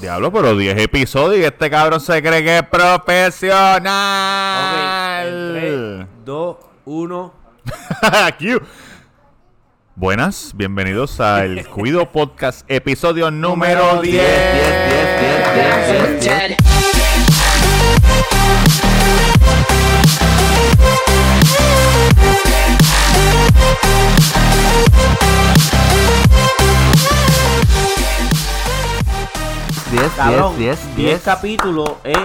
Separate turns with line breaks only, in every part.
Diablo, pero 10 episodios y este cabrón se cree que es profesional.
Ok, 2, 1.
Q. Buenas, bienvenidos al Cuido Podcast, episodio número 10. 10, 10, 10, 10, 10.
Cabrón,
10,
10
10.
capítulos es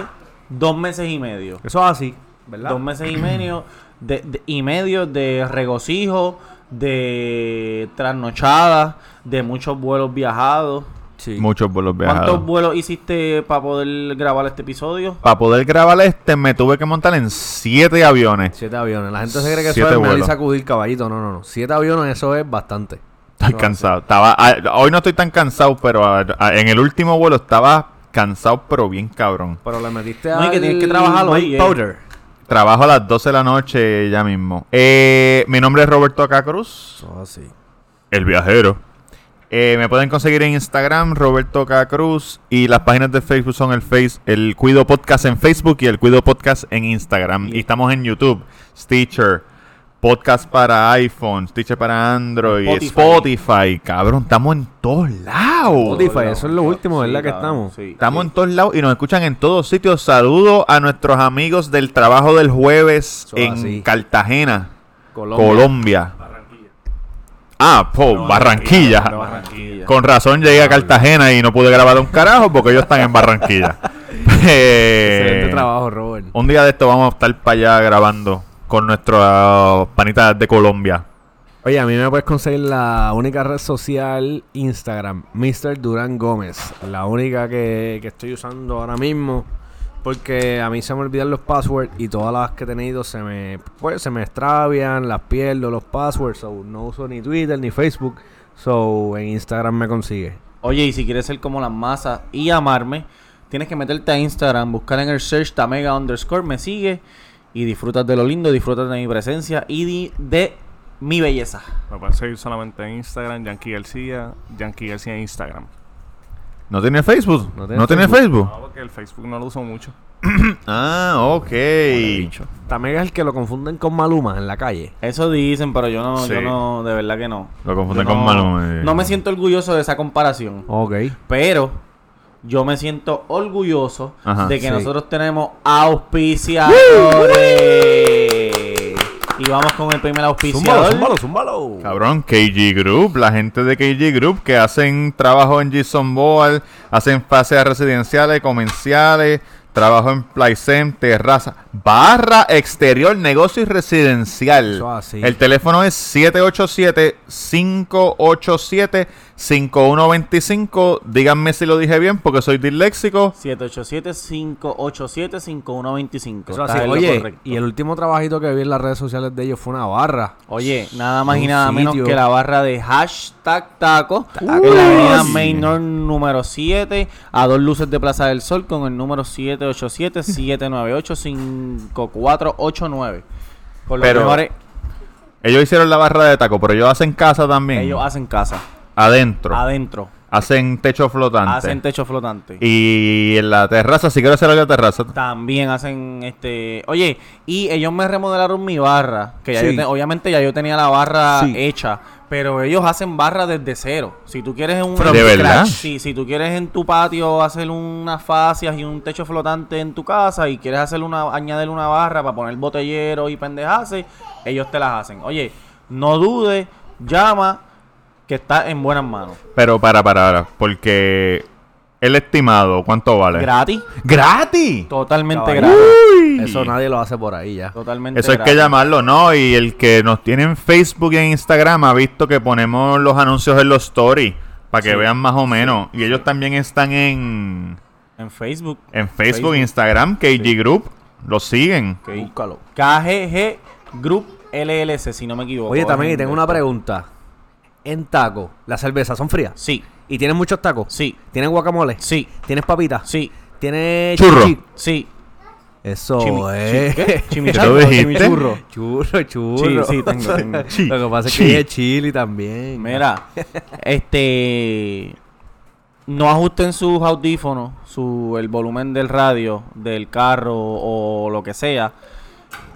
dos meses y medio.
Eso es así, ¿verdad?
Dos meses y medio de, de- y medio de regocijo, de trasnochadas, de muchos vuelos viajados.
Sí.
Muchos vuelos
¿Cuántos
viajados.
vuelos hiciste para poder grabar este episodio?
Para poder grabar este me tuve que montar en 7 aviones.
Siete aviones. La gente se cree que eso
Siete
es medir y
vuelos.
sacudir caballito. No, no, no. Siete aviones, eso es bastante.
Estoy cansado. Estaba, ah, hoy no estoy tan cansado, pero ah, ah, en el último vuelo estaba cansado, pero bien cabrón.
Pero le metiste
No,
a
y que tienes que trabajar hoy, eh.
powder.
Trabajo a las 12 de la noche ya mismo. Eh, mi nombre es Roberto Cacruz,
Eso es así.
el viajero. Eh, me pueden conseguir en Instagram, Roberto Cacruz. Y las páginas de Facebook son el Face, el Cuido Podcast en Facebook y el Cuido Podcast en Instagram. Y estamos en YouTube, Stitcher, Podcast para iPhone, Stitcher para Android,
Spotify.
Spotify. Cabrón, estamos en todos lados.
Spotify, eso es lo último,
Sí,
¿verdad? que estamos.
sí.
Estamos en todos lados y nos escuchan en todos sitios. Saludos a nuestros amigos del trabajo del jueves
Eso
en
así.
Cartagena,
Colombia.
Colombia. Ah, po, Barranquilla.
Barranquilla.
Con razón llegué a Cartagena y no pude grabar un carajo porque ellos están en Barranquilla. Eh,
Excelente trabajo, Robert.
un día de esto vamos a estar para allá grabando con nuestros ah, panitas de Colombia.
Oye, a mí me puedes conseguir la única red social Instagram, Mr. Durán Gómez. La única que, que estoy usando ahora mismo. Porque a mí se me olvidan los passwords y todas las que he tenido se me, pues, se me extravian, las pierdo los passwords. So, no uso ni Twitter ni Facebook. So, en Instagram me consigue.
Oye, y si quieres ser como las masas y amarme, tienes que meterte a Instagram, buscar en el search Tamega underscore, me sigue y disfrutas de lo lindo, disfrutas de mi presencia y di- de mi belleza.
Me pueden seguir solamente en Instagram, Yankee García, Yankee García en Instagram.
¿No tiene Facebook?
No
¿No
tiene
Facebook?
No, porque el Facebook no lo uso mucho.
Ah, ok.
También es el que lo confunden con Maluma en la calle.
Eso dicen, pero yo no, yo no, de verdad que no.
Lo confunden
Yo
con
no-
Maluma. eh.
No me siento orgulloso de esa comparación,
Ok.
pero yo me siento orgulloso
Ajá,
de que
sí.
nosotros tenemos auspiciadores. Y vamos con el primer
Zúmbalo,
auspiciador.
zúmbalo, zúmbalo.
Cabrón, KG Group, la gente de KG Group que hacen trabajo en Gison Boal, hacen fases residenciales, comerciales, trabajo en Playcem, terraza, barra exterior, negocio y residencial.
Eso así.
El teléfono es 787-587-5125. Díganme si lo dije bien porque soy disléxico.
787-587-5125.
Eso así. Oye,
correcto.
y el último trabajito que vi en las redes sociales de ellos fue una barra.
Oye, nada más y nada menos que la barra de hashtag taco
Taco.
en la avenida. Maynor número 7 a dos luces de Plaza del Sol con el número 787-798-5489. Con los
Pero-
mejores,
Ellos hicieron la barra de taco, pero ellos hacen casa también.
ellos hacen casa,
adentro.
adentro,
Hacen techo flotante.
hacen techo flotante.
Y en la terraza, si quiero hacer algo en la terraza.
También hacen este. Oye, y ellos me remodelaron mi barra. Que ya
Sí.
yo te- obviamente ya yo tenía la barra
Sí.
hecha. Pero ellos hacen barra desde cero. Si tú quieres un.
¿De verdad?
Sí, si tú quieres en tu patio hacer unas fascias y un techo flotante en tu casa y quieres hacer una, añadir una barra para poner botellero y pendejaces, ellos te las hacen. Oye, no dudes, llama, que está en buenas manos.
Pero para, para, para. Porque el estimado, ¿cuánto vale?
Gratis,
¡Gratis!
totalmente gratis.
Eso nadie lo hace por ahí ya.
Totalmente
Eso hay que llamarlo, ¿no? Y el que nos tiene en Facebook y en Instagram ha visto que ponemos los anuncios en los stories para que
Sí.
vean más o menos. Y ellos también están en,
En Facebook.
en Facebook,
Facebook.
Instagram, KG Group. Los siguen.
Ok.
Búscalo.
KGG Group LLC, si no me equivoco.
Oye, también, tengo una pregunta. En taco, ¿las cervezas son frías?
Sí,
¿Y tienen muchos tacos?
sí,
¿Tienen guacamole?
sí,
¿Tienes papitas?
sí,
¿Tienes
Churro.
chichi?
sí.
Eso
Chimi-
es.
chi- ¿qué?
¿Qué
Chimichango,
tú dijiste?
chimichurro.
Churro, churro.
Sí, sí, tengo, tengo.
Chi-
Lo que pasa es
chi.
que hay chili también.
Mira, este. no ajusten sus audífonos, su, el volumen del radio, del carro o lo que sea,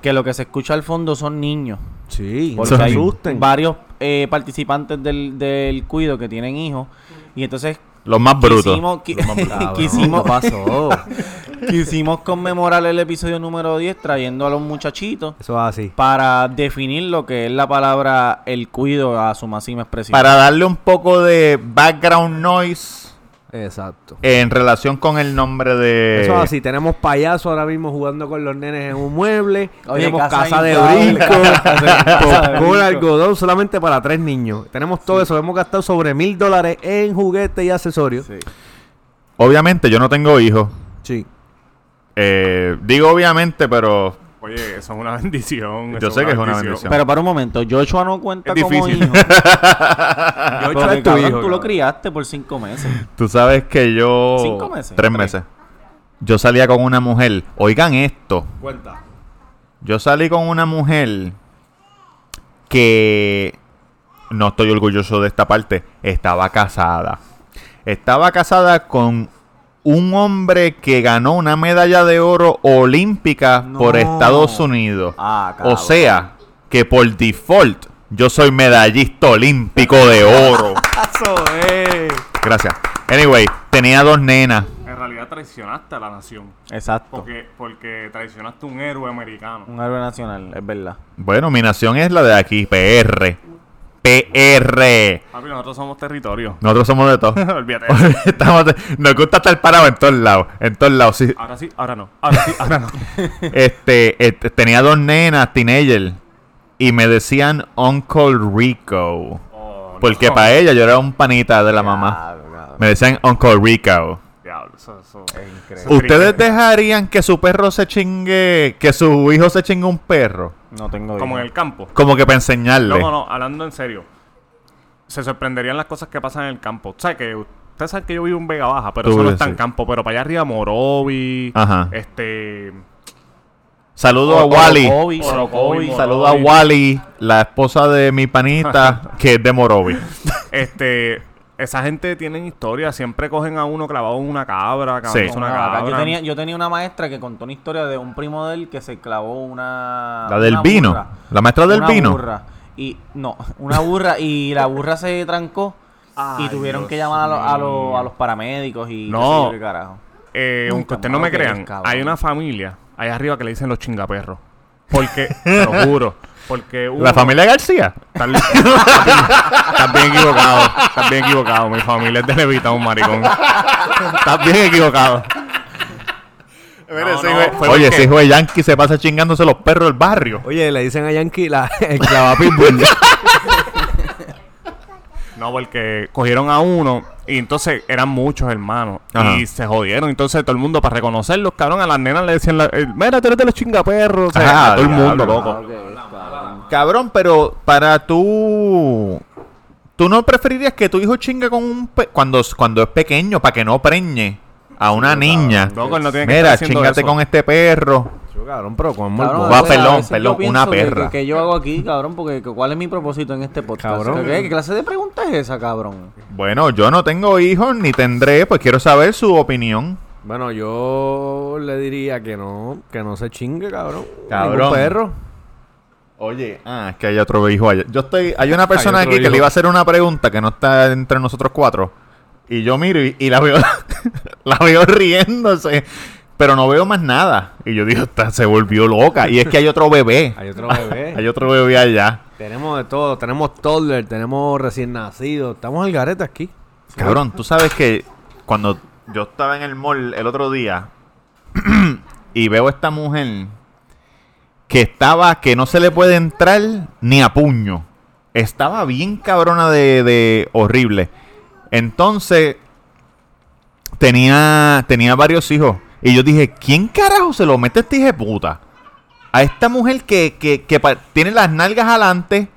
que lo que se escucha al fondo son niños.
Sí,
Porque
se
hay
asusten.
varios eh, participantes del, del cuido que tienen hijos. Y entonces
Los más brutos.
quisimos, qui-
Cabrón,
quisimos,
¿qué pasó?
quisimos conmemorar el episodio número 10 trayendo a los muchachitos
Eso es así.
para definir lo que es la palabra el cuido a su máxima expresión.
Para darle un poco de background noise
Exacto.
en relación con el nombre de...
Eso es así. Tenemos payaso ahora mismo jugando con los nenes en un mueble.
Oye,
tenemos
casa
casa, de brinco. Con algodón solamente para tres niños. Tenemos todo eso. Hemos gastado sobre mil dólares en juguetes y accesorios.
Sí.
Obviamente yo no tengo hijos.
Sí.
Eh, digo obviamente, pero
Oye, eso es una bendición.
Yo sé que es una bendición.
Pero para un momento, Joshua no cuenta
Es
como hijo.
Joshua
Porque,
es tu
cabrón,
hijo,
tú lo criaste por cinco meses.
tú sabes que yo...
¿Cinco meses?
Tres
Tres.
meses. Yo salía con una mujer. Oigan esto.
Cuenta.
Yo salí con una mujer que no estoy orgulloso de esta parte. Estaba casada. Estaba casada con un hombre que ganó una medalla de oro olímpica
No.
por Estados Unidos.
Ah,
o sea, que por default yo soy medallista olímpico de oro.
Eso es.
Gracias. Anyway, tenía dos nenas.
En realidad traicionaste a la nación.
Exacto.
Porque, porque traicionaste a un héroe americano.
Un héroe nacional, es verdad.
Bueno, mi nación es la de aquí, PR. PR.
Papi, nosotros somos territorio.
Nosotros somos de todo.
Olvídate.
Estamos de- nos gusta estar parados en todos lados. En todos lados. sí.
Ahora sí, ahora no. Ahora sí, ahora no.
Este, este, tenía dos nenas, teenager. Y me decían Uncle Rico.
Oh,
Porque
no.
para ella yo era un panita de la mamá. Me decían Uncle Rico.
Eso, eso.
Es
¿Ustedes dejarían que su perro se chingue, que su hijo se chingue un perro?
No tengo
Como
hijo.
en el campo.
Como que para enseñarle.
No, no, no, hablando en serio. Se sorprenderían las cosas que pasan en el campo. ¿Sabes que Ustedes saben que yo vivo en Vega Baja, pero
Tú
eso no está en campo. Pero para allá arriba, Morovi.
Ajá.
Este.
Saludo a Wally.
Orocovi,
Orocovi,
Saludo a Wally, la esposa de mi panita, que es de Morovi.
Este. Esa gente tiene historia. Siempre cogen a uno clavado en una cabra.
Sí.
Una cabra.
Yo tenía, yo tenía una maestra que contó una historia de un primo de él que se clavó una.
La del
una
vino.
burra.
La maestra del
Una
vino.
burra. Y no, una burra y la burra se trancó y tuvieron
Dios
que llamar a, los- a, los-
mío.
a los paramédicos y
No.
qué sé yo qué carajo.
Eh, aunque ustedes no me crean, hay una familia allá arriba que le dicen los chingaperros. Porque, te lo juro. Porque uno-
La familia García.
Estás bien equivocado. Estás bien equivocado. Mi familia es de Levita, un maricón. Estás bien equivocado. No, no, fue
Oye, ese hijo de Yankee se pasa chingándose los perros del barrio.
Oye, le dicen a Yankee la, el clavapitbull.
No, porque cogieron a uno y entonces eran muchos hermanos.
Ajá.
Y se jodieron. Entonces todo el mundo, para reconocerlos, cabrón, a las nenas le decían, la- eh, mira, tú eres de los chingaperros. O sea,
Ajá,
a todo el mundo, loco.
Cabrón, pero para tú... ¿Tú no preferirías que tu hijo chingue con un... pe- cuando, cuando es pequeño, para que no preñe a una niña?
Loco, él no tiene que
Mira, chingate
eso.
con este perro.
Yo, cabrón, pero con
Cabrón.
Va, pelón, pelón, una
que-
perra.
Que, que yo hago aquí, cabrón, porque que- ¿cuál es mi propósito en este podcast?
Cabrón.
¿Qué, qué clase de pregunta es esa, cabrón?
Bueno, yo no tengo hijos ni tendré, pues quiero saber su opinión.
Bueno, yo le diría que no, que no se chingue, cabrón.
Cabrón.
Ningún perro.
Oye, ah, es que hay otro hijo allá. Yo estoy, hay una persona aquí que le iba a hacer una pregunta que no está entre nosotros cuatro. Y yo miro y, y la veo, la veo riéndose, pero no veo más nada. Y yo digo, esta se volvió loca. Y es que hay otro bebé.
Hay otro bebé.
Hay otro bebé allá.
tenemos de todo. Tenemos toddler, tenemos recién nacido. Estamos al garete aquí.
Cabrón, tú sabes que cuando yo estaba en el mall el otro día y veo a esta mujer que estaba, que no se le puede entrar ni a puño. Estaba bien cabrona de, de horrible. Entonces, tenía, tenía varios hijos. Y yo dije, ¿quién carajo se lo mete a este hijo de puta? A esta mujer que, que, que tiene las nalgas adelante.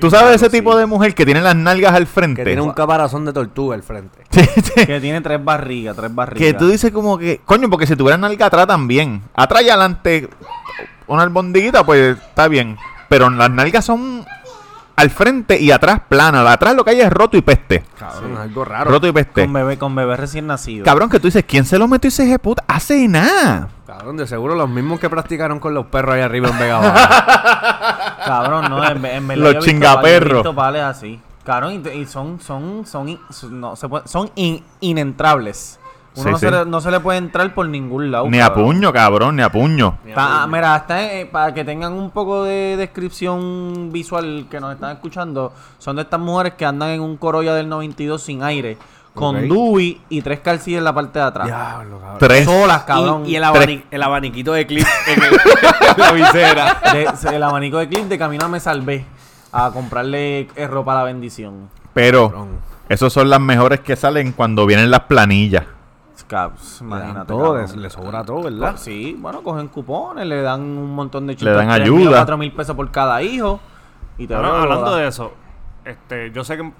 ¿Tú sabes ese tipo de mujer que tiene las nalgas al frente?
Que tiene un caparazón de tortuga al frente.
Sí, sí.
Que tiene tres barrigas, tres barrigas.
Que tú dices como que, coño, porque si tuviera nalga atrás también. Atrás y adelante, una albondiguita, pues está bien. Pero las nalgas son al frente y atrás plana. Atrás lo que hay es roto y peste.
Cabrón, es algo raro.
Roto y peste.
Con bebé, con bebé recién nacido.
Cabrón, que tú dices, ¿quién se lo metió ese de puta? Hace nada.
Cabrón, de seguro los mismos que practicaron con los perros ahí arriba en Vega Baja.
Cabrón, no, en, en
Los
yo
chingaperros.
visto pales así. Cabrón, y, y son, son, son- no, se puede- son in- inentrables. Uno
Sí,
no,
sí.
Se le, no se le puede entrar por ningún lado.
Ni a
cabrón.
puño, cabrón, ni a puño.
Mira, está, eh, para que tengan un poco de descripción visual que nos están escuchando, son de estas mujeres que andan en un Corolla del 92 sin aire, con
Ok.
Dewey y tres calcillas en la parte de atrás.
Diablo, cabrón.
Tres.
Solas, cabrón.
Y, y el, abani- el abaniquito de clip en, el- en la visera.
De- el abanico de clip de camino me salvé a comprarle eh, ropa a la bendición.
Pero esos son las mejores que salen cuando vienen las planillas.
Caps, imagínate.
todo,
cabrón.
les- le sobra todo, ¿verdad?
Pues sí, bueno, cogen cupones, le dan un montón de
Le dan ayuda.
mil o cuatro mil pesos por cada hijo. Y te
Ahora, hablando de eso, este, yo sé que,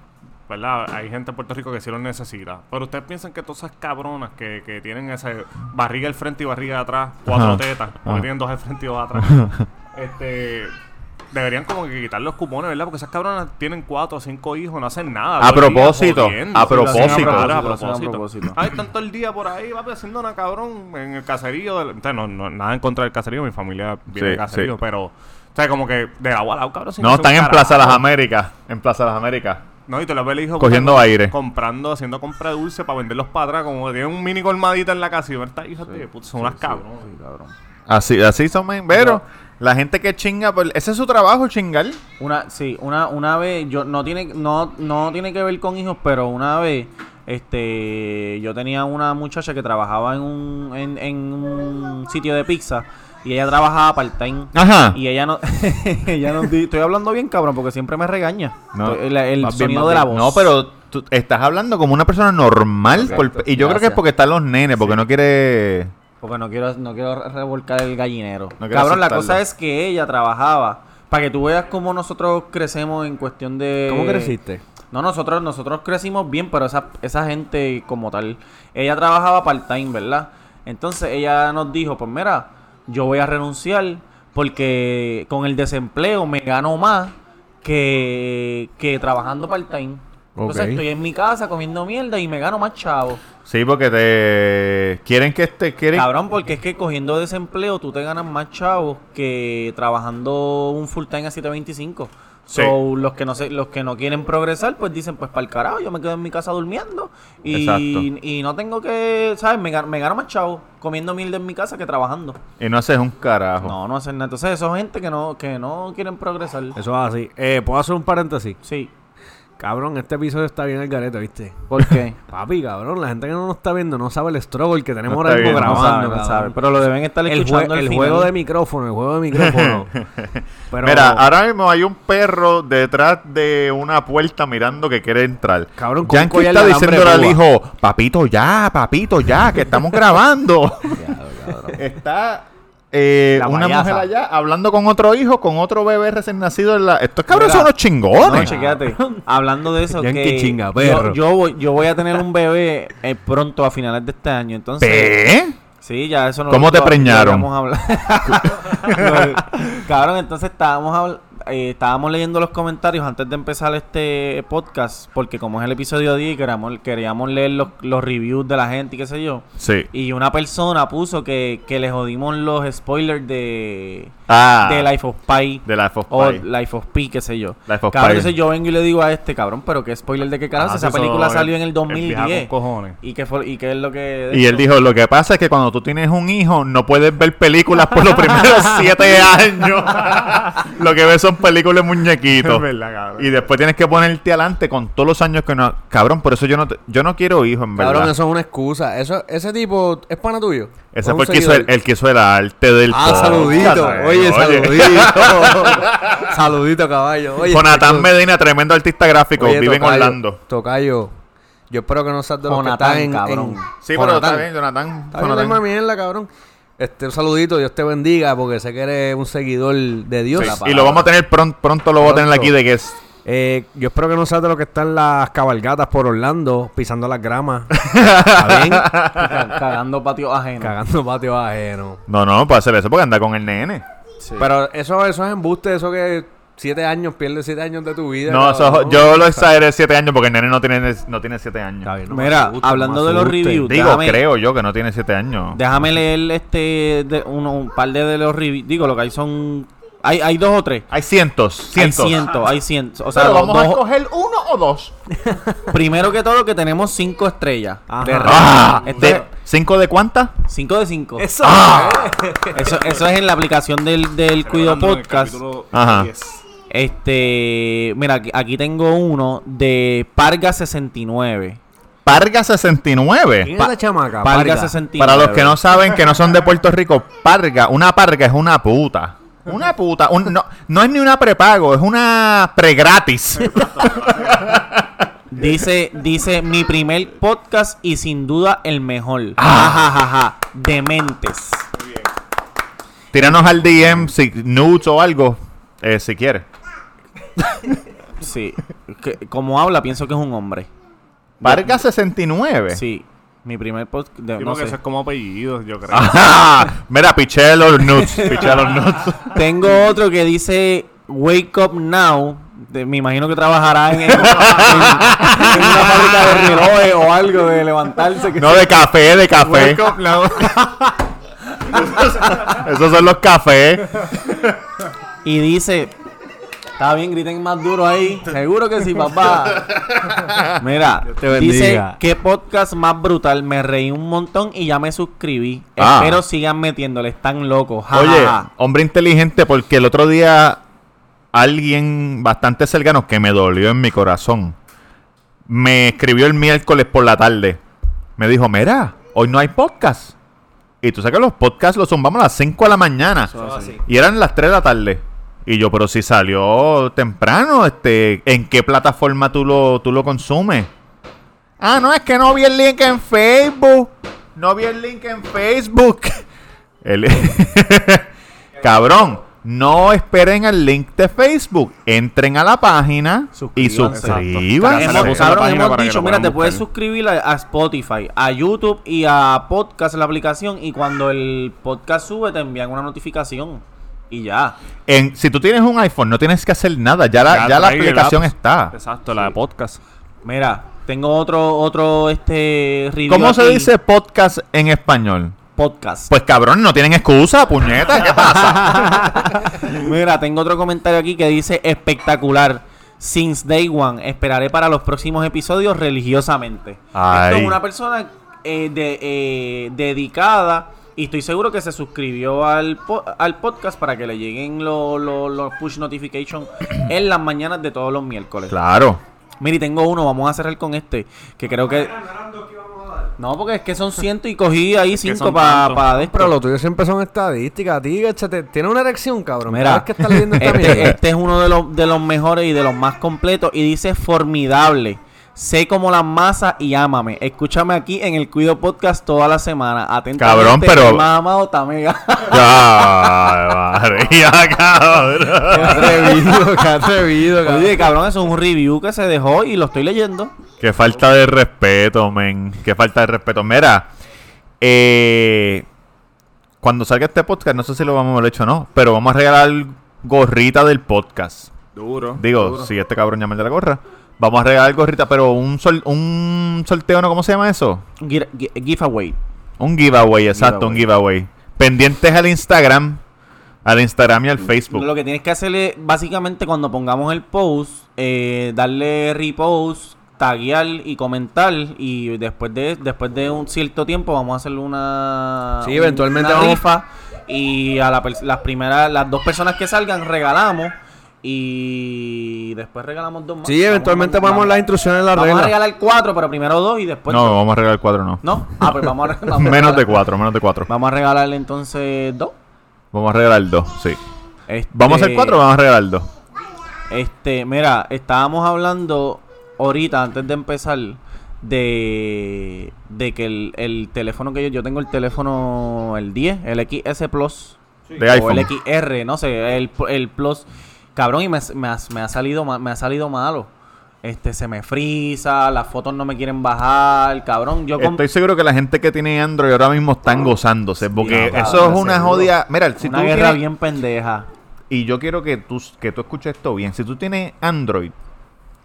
¿verdad? Hay gente en Puerto Rico que sí lo necesita. Pero ustedes piensan que todas esas cabronas que, que tienen esa barriga al frente y barriga de atrás, cuatro
Ajá.
tetas, porque tienen dos al frente y dos atrás, este, deberían como que quitar los cupones, ¿verdad? Porque esas cabronas tienen cuatro o cinco hijos, no hacen nada.
A propósito, a
Sí,
propósito.
A
a
propósito.
propósito.
Ay, tanto el día por ahí, va haciendo una cabrón en el caserío. Del, o sea, no, no, nada en contra del caserío, mi familia viene
Sí,
de caserío,
sí.
pero, o sea, como que de agua al lado, cabrón.
No, están en Plaza. Las Américas. En Plaza Las Américas.
No, y te lo ves el hijo
Cogiendo aire.
Comprando, haciendo compra de dulce para venderlos para atrás. Como que tienen un mini colmadita en la casa y ver de puta, son unas cabronas.
Sí, cabrón.
Así, así son, men. pero la gente que chinga, pues, ese es su trabajo, chingar.
Una, sí, una, una vez, yo no tiene, no, no tiene que ver con hijos, pero una vez, este, yo tenía una muchacha que trabajaba en un, en, en un sitio de pizza y ella trabajaba part-time.
Ajá.
Y ella no, ella nos di- estoy hablando bien cabrón porque siempre me regaña.
No.
El el
bien,
sonido de la voz.
No, pero tú estás hablando como una persona normal. por- y yo creo que es porque están los nenes, porque no quiere...
Porque no quiero, no quiero revolcar el gallinero.
No
Cabrón, la cosa es que ella trabajaba. Para que tú veas cómo nosotros crecemos en cuestión de.
¿Cómo creciste?
No, nosotros, nosotros crecimos bien, pero esa, esa gente como tal. Ella trabajaba part-time, ¿verdad? Entonces ella nos dijo: Pues mira, yo voy a renunciar porque con el desempleo me gano más que, que trabajando part-time. Entonces estoy en mi casa comiendo mierda y me gano más chavo.
Sí, porque te... Quieren que este... Quieren...
Cabrón, porque es que cogiendo desempleo tú te ganas más chavos que trabajando un full time a 725.
Sí.
So, los que no se, los que no quieren progresar, pues dicen, pues para el carajo, yo me quedo en mi casa durmiendo y, y no tengo que, ¿sabes? Me, gano- me gano más chavo comiendo mierda en mi casa que trabajando.
Y no haces un carajo.
No, no hacen nada. Entonces, eso es gente que no, que no quieren progresar.
Eso es así. Eh, ¿Puedo hacer un paréntesis?
Sí.
Cabrón, este episodio está bien el garete, ¿viste?
¿Por qué?
Papi, cabrón, la gente que no nos está viendo no sabe el struggle que tenemos
No
ahora mismo
no
grabando,
sabe, no
cabrón.
sabe. Pero lo deben estar
el,
escuchando
jue- el juego de micrófono, el juego de micrófono. Pero,
Mira, ahora mismo hay un perro detrás de una puerta mirando que quiere entrar.
Cabrón,
Yankee está diciéndole al hijo, papito ya, papito ya, que estamos grabando. está eh, una mujer allá hablando con otro hijo, con otro bebé recién nacido. En la... Estos cabrones
Mira,
son unos chingones.
No, chequéate. Hablando de eso, que
chinga,
yo,
perro.
yo voy, yo voy a tener un bebé eh, pronto a finales de este año. Entonces,
¿Qué?
sí, ya eso no
¿Cómo te preñaron?
Cabrón, entonces estábamos habl- eh, estábamos leyendo los comentarios antes de empezar este podcast, porque como es el episodio 10, queríamos, queríamos leer los, los reviews de la gente y qué sé yo.
Sí.
Y una persona puso que, que le jodimos los spoilers de,
Ah,
de Life of Pi.
de Life of
O
Pi.
Life of Pi, qué sé yo.
Life of
Cabrón,
Pi.
entonces yo vengo y le digo a este, cabrón, pero qué spoiler de qué carajo.
Ah,
esa película
es-
salió en el
es vieja
2010.
con cojones.
¿Y qué, fue, ¿Y qué es lo que...?
Y él dijo, lo que pasa es que cuando tú tienes un hijo, no puedes ver películas por los primeros siete años. lo que ves son películas de muñequitos.
Es verdad, cabrón.
Y después tienes que ponerte adelante con todos los años que no... Cabrón, por eso yo no, te- yo no quiero hijos, en verdad.
cabrón, eso es una excusa. Eso, ese tipo es pana tuyo.
Ese
¿O
fue el que, hizo el, que hizo el arte del
Ah,
podcast,
saludito. Oye, saludito. saludito, caballo. Oye,
Jonathan
esto-
Medina, tremendo artista gráfico,
Oye,
vive en Orlando.
Tocayo. Yo espero que no seas de los
Jonathan,
que están en,
cabrón.
en-
Sí, pero
Jonathan.
está bien, Jonathan.
Está bien,
Jonathan.
mierda, cabrón. Este, un saludito, Dios te bendiga, porque sé que eres un seguidor de Dios.
Sí, Y lo vamos a tener pronto, pronto lo voy a tener aquí de que es...
Eh, yo espero que no seas de los que están las cabalgatas por Orlando, pisando las gramas. ¿Está bien?
Ca- Cagando patio ajeno.
Cagando patio ajeno.
No, no, puede hacer eso porque anda con el nene.
Sí.
Pero eso, eso es embuste, eso que siete años, pierdes siete años de tu vida.
No, eso- yo lo exageré 7 años porque el nene no tiene, no tiene 7 años.
Bien, no
Mira, hablando de los reviews,
Digo,
déjame,
creo yo que no tiene 7 años.
déjame leer este de uno, un par de, de los reviews. Digo, lo que hay son. Hay, hay dos o tres.
Hay cientos, cientos.
Hay cientos, hay cientos. O sea,
Pero vamos a escoger uno o dos.
primero que todo, que tenemos cinco estrellas.
Ajá.
De
Ah,
rating.
¿de
Este-
¿Cinco de cuántas?
cinco de cinco.
Eso.
Eso, eso es en la aplicación del, del Cuido Podcast.
Ajá.
Este, mira, aquí, aquí tengo uno de Parga 69.
Parga 69.
¿Quién es la chamaca?
Parga
Parga.
69.
Para los que no saben, que no son de Puerto Rico, parga, una parga es una puta. Una puta. un- no, no es ni una prepago, es una pregratis.
Dice, dice, mi primer podcast y sin duda el mejor.
Ah.
Ajajaja. Dementes.
Tíranos al DM si nudes o algo, eh, si quieres.
Sí. Que- como habla, pienso que es un hombre.
Parga 69.
Sí. Mi primer podcast. de-
Sí,
no sé.
eso es como apellido, yo creo.
Ajá. Mira, piché los nudes. Piché los nudes.
Tengo otro que dice Wake Up Now. De- me imagino que trabajará en, en- en- en una fábrica de relojes o algo de levantarse. que
No, de café, de café.
Wake up now.
Esos son los cafés.
Y dice, está bien, griten más duro ahí. Seguro que sí, papá. Mira,
te
dice, qué podcast más brutal. Me reí un montón y ya me suscribí.
Ah.
Espero sigan metiéndole, están locos. Ja,
Oye,
ja, ja.
hombre inteligente, porque el otro día alguien bastante cercano que me dolió en mi corazón me escribió el miércoles por la tarde. Me dijo, mira, hoy no hay podcast. Y tú sabes que los podcasts los zumbamos a las 5 de la mañana. Y eran las 3 de la tarde. Y yo, pero si salió temprano, este, ¿en qué plataforma tú lo, tú lo consumes? Ah, no, es que no vi el link en Facebook. No vi el link en Facebook. El- Cabrón, no esperen el link de Facebook. Entren a la página y
Suscríbanse. Hemos, cabrón, hemos dicho, mira, te puedes suscribir a, a Spotify, a YouTube y a Podcast, la aplicación. Y cuando el podcast sube, te envían una notificación. Y ya.
En- si tú tienes un iPhone, no tienes que hacer nada. Ya la, ya la aplicación está.
Exacto, la de podcast.
Mira, tengo otro, otro, este, review
¿Cómo se
aquí.
dice podcast en español?
Podcast.
Pues cabrón, no tienen excusa, puñeta. ¿Qué pasa?
Mira, tengo otro comentario aquí que dice espectacular. Since day one, esperaré para los próximos episodios religiosamente.
Ay.
Esto es una persona eh, de, eh, dedicada y estoy seguro que se suscribió al, po- al podcast para que le lleguen los los- los push notifications en las mañanas de todos los miércoles.
claro.
Mira, y tengo uno, vamos a cerrar con este, que creo que... No, porque es que son ciento y cogí ahí cinco para pa de.
Pero lo tuyo siempre son estadísticas. A ti, échate. Tienes una erección, cabrón.
Mira,
que estás leyendo esta
este, este es uno de los, de los mejores y de los más completos. Y dice formidable. Sé como las masas y ámame. Escúchame aquí en el Cuido Podcast toda la semana. Atentamente.
Cabrón, pero-
más amado Tamega.
Ay, María, cabrón.
Qué atrevido, qué atrevido, cabrón.
Oye, cabrón, eso es un review que se dejó y lo estoy leyendo.
Qué falta de respeto, men. Qué falta de respeto. Mira, eh, cuando salga este podcast, no sé si lo vamos a haber hecho o no, pero vamos a regalar gorrita del podcast.
Duro.
Digo,
duro.
si este cabrón llama el de la gorra, vamos a regalar gorrita, pero un, sol- un sorteo, ¿no? ¿Cómo se llama eso?
Gi- gi- Giveaway.
Un giveaway, exacto, un giveaway. Pendientes al Instagram, al Instagram y al Facebook.
Lo que tienes que hacer es, básicamente, cuando pongamos el post, eh, darle repost, taguear y comentar. Y después de después de un cierto tiempo, vamos a hacer una,
Sí, eventualmente
una
vamos-
rifa. Y a la las primeras, las dos personas que salgan, regalamos. Y después regalamos dos más.
Sí, eventualmente
Vamos a-
ponemos las instrucciones en la
Vamos a
regla.
regalar cuatro, pero primero dos y después.
No, vamos a regalar cuatro, no.
¿No? Ah, pues vamos a, vamos a
Menos
regalar-
de cuatro, menos de cuatro.
Vamos a regalarle entonces dos.
Vamos a regalar dos, sí.
Este-
¿Vamos a hacer cuatro o vamos a regalar dos?
Este, mira, estábamos hablando ahorita, antes de empezar, de, de que el, el teléfono que yo, yo tengo el teléfono, el 10, el XS Plus,
De
o
iPhone.
el XR, no sé, el, el Plus, cabrón, y me, me ha, me ha salido me ha salido malo. Este, se me frisa, las fotos no me quieren bajar, cabrón, yo
Estoy seguro que la gente que tiene Android ahora mismo están gozándose. Porque eso es una
seguro.
jodida. Mira, si
una
tú
guerra
tienes-
bien pendeja.
y yo quiero que tú, que tú escuches esto bien. Si tú tienes Android,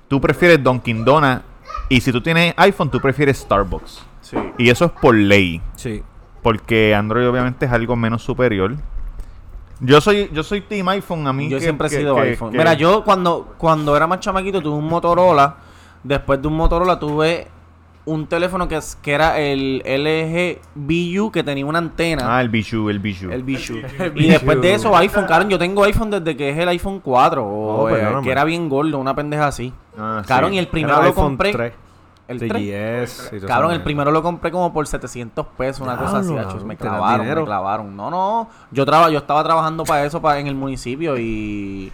tú prefieres Dunkin' Donuts. Y si tú tienes iPhone, tú prefieres Starbucks.
Sí.
Y eso es por ley.
Sí.
Porque Android obviamente es algo menos superior. Yo soy, yo soy Team iPhone a mí.
Yo
que-
siempre he
que-
sido
que-
iPhone.
que-
Mira, yo cuando, cuando era más chamaquito tuve un Motorola. Después de un Motorola tuve un teléfono que, es- que era el LG BU que tenía una antena.
Ah, el Bijou, el Bijou.
El y después de eso, iPhone, Caron, yo tengo iPhone desde que es el iPhone 4. O,
Oh,
eh,
perdóname.
que era bien gordo, una pendeja así.
Ah, sí.
Caron, y el primero
Era
lo
iPhone
compré.
3.
El 3.
3GS. y toda
Cabrón, el primero lo compré como por 700 pesos, una cosa así, Me
¿tenés
clavaron, me clavaron. No, no. Yo, traba, yo estaba trabajando para eso para, en el municipio y...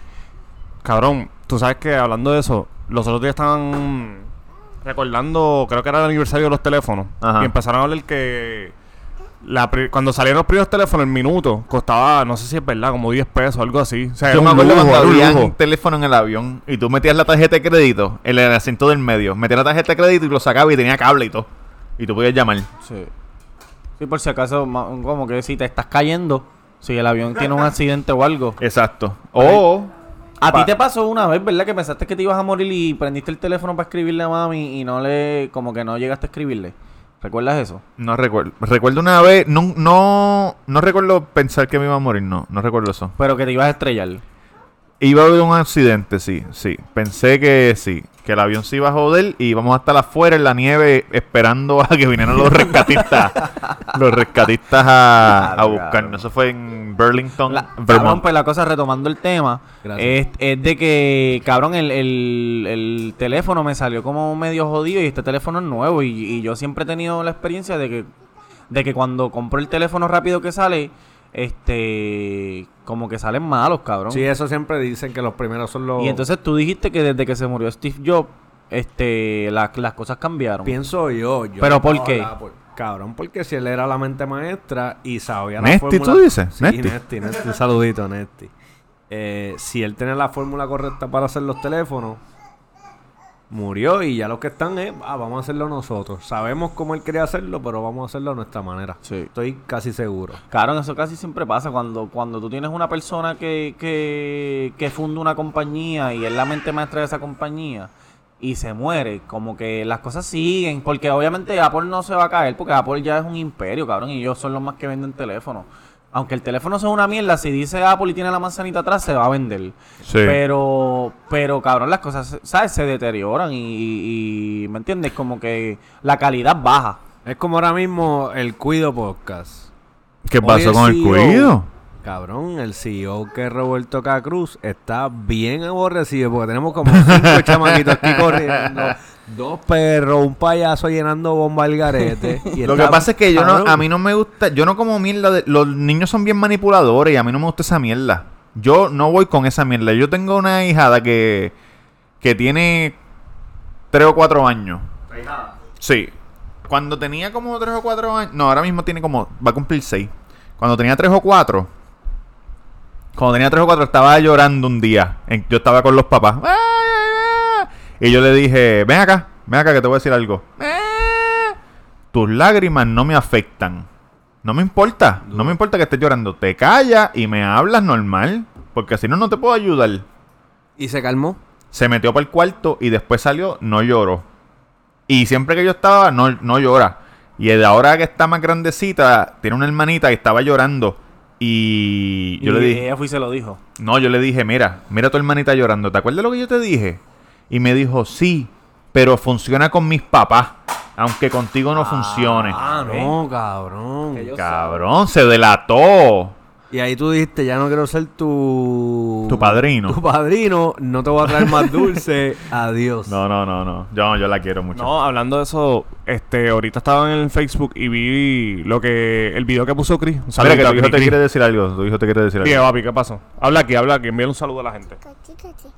Cabrón, tú sabes que hablando de eso, los otros días estaban recordando, creo que era el aniversario de los teléfonos.
Ajá.
Y empezaron a hablar que la cuando salieron los primeros teléfonos, el minuto costaba, no sé si es verdad, como 10 pesos, algo así. O sea,
Yo me acuerdo cuando
era un
había
lujo.
un teléfono en el avión y tú metías la tarjeta de crédito en el asiento del medio. Metías la tarjeta de crédito y lo sacabas y tenía cable y todo. Y tú podías llamar.
Sí. Sí, por si acaso, como que si te estás cayendo, si el avión tiene un accidente o algo.
Exacto. O
A ti te pasó una vez, ¿verdad? Que pensaste que te ibas a morir y prendiste el teléfono para escribirle a mami y no le... Como que no llegaste a escribirle. ¿Recuerdas eso?
no recuerdo. Recuerdo una vez, no, no, no recuerdo pensar que me iba a morir, no, no recuerdo eso.
Pero que te ibas a estrellar.
Iba a haber un accidente, sí, sí. Pensé que sí, que el avión se iba a joder y íbamos a estar afuera en la nieve esperando a que vinieran los rescatistas. los rescatistas a, a
Claro,
buscarnos.
cabrón.
Eso fue en Burlington,
La, cabrón,
Vermont.
pues la cosa, retomando el tema, es, es de que, cabrón, el, el- el teléfono me salió como medio jodido y este teléfono es nuevo y, y yo siempre he tenido la experiencia de que, de que cuando compro el teléfono rápido que sale, este, como que salen malos, cabrón.
Sí, eso siempre dicen que los primeros son los.
Y entonces tú dijiste que desde que se murió Steve Jobs, este, la- las cosas cambiaron.
Pienso yo. yo
¿Pero
no
por
puedo
qué?
por- Cabrón, porque si él era la mente maestra y sabía la
Nesti,
fórmula...
¿tú dices?
Sí,
Nesti.
Nesti, Nesti, Un saludito, Nesti. Eh, si él tenía la fórmula correcta para hacer los teléfonos, murió y ya los que están es, ah, vamos a hacerlo nosotros. Sabemos cómo él quería hacerlo, pero vamos a hacerlo a nuestra manera.
Sí.
Estoy casi seguro.
Claro, eso casi siempre pasa cuando, cuando tú tienes una persona que, que, que funda una compañía y es la mente maestra de esa compañía y se muere, como que las cosas siguen, porque obviamente Apple no se va a caer, porque Apple ya es un imperio, cabrón, y ellos son los más que venden teléfonos. Aunque el teléfono sea una mierda, si dice Apple y tiene la manzanita atrás, se va a vender.
Sí.
Pero, pero cabrón, las cosas, ¿sabes? Se deterioran y, y- y, ¿me entiendes? Como que la calidad baja.
Es como ahora mismo el Cuido Podcast.
¿Qué pasó con el
CEO
cuido?
Cabrón, el CEO que es Roberto Cacruz está bien aborrecido porque tenemos como cinco chamaquitos aquí corriendo, dos perros, un payaso llenando bomba al garete. y
Lo que pasa es que yo no, a mí no me gusta, yo no como mierda, de- los niños son bien manipuladores y a mí no me gusta esa mierda. Yo no voy con esa mierda. Yo tengo una hijada que, que tiene 3 o 4 años. Sí. Cuando tenía como 3 o 4 años, no, ahora mismo tiene como, va a cumplir 6. Cuando tenía 3 o 4, cuando tenía 3 o 4 estaba llorando un día. En- yo estaba con los papás. Y yo le dije, ven acá, ven acá que te voy a decir algo. Tus lágrimas no me afectan. No me importa, no me importa que estés llorando. Te callas y me hablas normal, porque si no, no te puedo ayudar.
Y se calmó.
Se metió para el cuarto y después salió, no lloró. Y siempre que yo estaba, no, no llora. Y de ahora que está más grandecita, tiene una hermanita y estaba llorando. Y yo
y
le dije,
ella fue y se lo dijo.
no, yo le dije, mira, mira a tu hermanita llorando. ¿Te acuerdas lo que yo te dije? Y me dijo, sí, pero funciona con mis papás. Aunque contigo no funcione.
Ah, no, cabrón.
Cabrón, se delató.
Y ahí tú dijiste, ya no quiero ser tu...
Tu padrino.
Tu padrino, no te voy a traer más dulce. Adiós.
No, no, no, no. Yo, yo la quiero mucho.
No, hablando de eso, este, ahorita estaba en el Facebook y vi lo que, el video que puso Chris. Un
Mira que tu hijo te quiere decir algo. Tu hijo te quiere decir algo.
papi, ¿qué pasó? Habla aquí, habla aquí, envíale un saludo a la gente.
Cachi, cachi.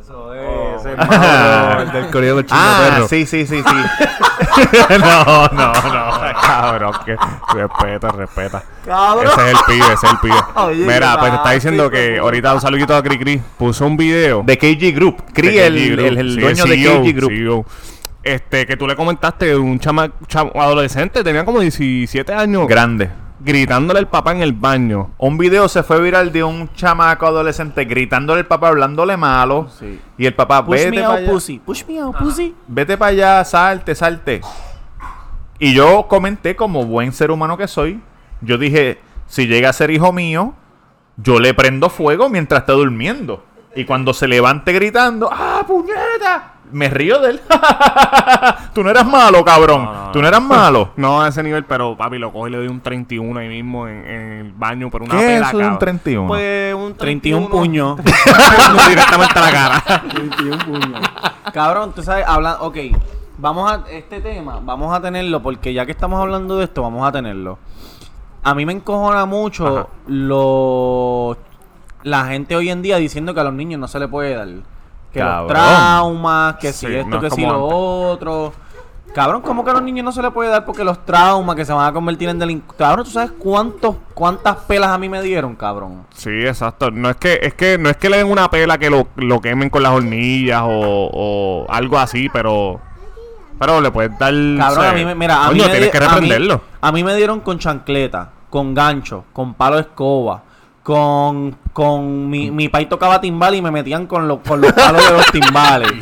Eso
Oh.
es, ese es Mauro, el del corrido del chingo
Ah,
perro.
sí, sí, sí, sí. no, no, no.
Cabrón, que respeta, respeta.
Cabrón.
Ese es el pibe, ese es el pibe.
Oye,
Mira, pues te está diciendo que ahorita un saludito a Cri Cri. Puso un video.
De KG Group. Cri, el,
KG Group.
el, el
Sí,
dueño de
CEO,
KG Group.
CEO. Este, que tú le comentaste un chama, chama- adolescente, tenía como 17 años.
Grande.
Gritándole al papá en el baño.
Un video se fue viral de un chamaco adolescente gritándole al papá, hablándole malo.
Sí.
Y el papá,
Push
vete para allá.
pussy. Push me out, pussy.
Vete para allá, salte, salte. Y yo comenté como buen ser humano que soy. Yo dije, si llega a ser hijo mío, yo le prendo fuego mientras está durmiendo. Y cuando se levante gritando, ¡ah, puñeta! Me río de él. Tú no eras malo, cabrón.
No, no,
Tú no eras malo.
No a ese nivel, pero papi lo coge y le doy un 31 ahí mismo en, en el baño por una
¿Qué es
pela,
eso de un
cabrón.
31?
Pues un
31 puños.
puño directamente a la cara.
31 puños. Cabrón, tú sabes, hablando, ok, vamos a, este tema, vamos a tenerlo, porque ya que estamos hablando de esto, vamos a tenerlo. A mí me encojona mucho
Ajá.
lo, la gente hoy en día diciendo que a los niños no se le puede dar. Que
Cabrón.
los traumas, que si
Sí,
esto,
no
que
es
si lo
antes.
otro. Cabrón, ¿cómo que a los niños no se le puede dar porque los traumas que se van a convertir en delincuentes? Cabrón, ¿tú sabes cuántos, cuántas pelas a mí me dieron, cabrón?
Sí, exacto. No es que, es que no es que le den una pela que lo, lo quemen con las hornillas o, o algo así, pero pero le puedes dar
Cabrón, a mí me, mira, a
coño,
mí me
tienes
di-
que
a mí-
reprenderlo.
A mí, me dieron con chancleta, con gancho, con palo de escoba, con, con mi, mi pai tocaba timbal y me metían con, los con los palos de los timbales.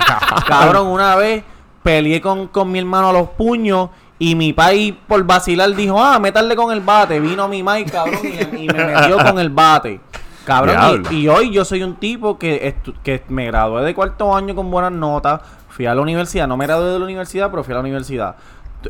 Cabrón, una vez peleé con, con mi hermano a los puños y mi pai por vacilar dijo, ah, métale con el bate. Vino mi mai, cabrón, y, y me metió con el bate. Cabrón, y, y hoy yo soy un tipo que, que me gradué de cuarto año con buenas notas. Fui a la universidad, no me gradué de la universidad, pero fui a la universidad.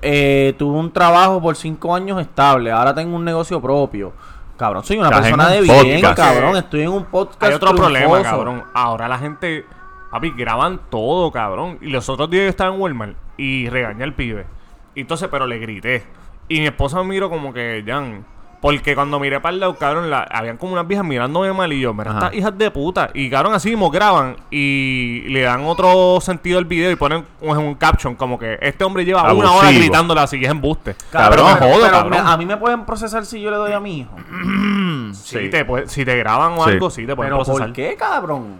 Eh, tuve un trabajo por cinco años estable. Ahora tengo un negocio propio. Cabrón, soy una
Estás
persona
un
de bien,
podcast.
cabrón. Estoy en un podcast.
Hay otro problema, cabrón. Ahora la gente, papi, graban todo, cabrón. Y los otros días yo estaba en Walmart y regañé al pibe. Y entonces, pero le grité. Y mi esposa me miró como que, Jan. Porque cuando miré para el lado, cabrón, la, habían como unas viejas mirándome mal y yo, mira,
Ajá.
estas hijas de puta. Y cabrón, así mismo graban y le dan otro sentido al video y ponen un, un caption como que este hombre lleva una hora gritándole así y es embuste.
Cabrón,
jodo,
pero
cabrón.
me- a mí me pueden procesar si yo le doy a mi hijo.
Sí,
Sí.
te puede- si te graban o
Sí.
algo, sí te pueden
Pero
procesar.
¿por qué, cabrón?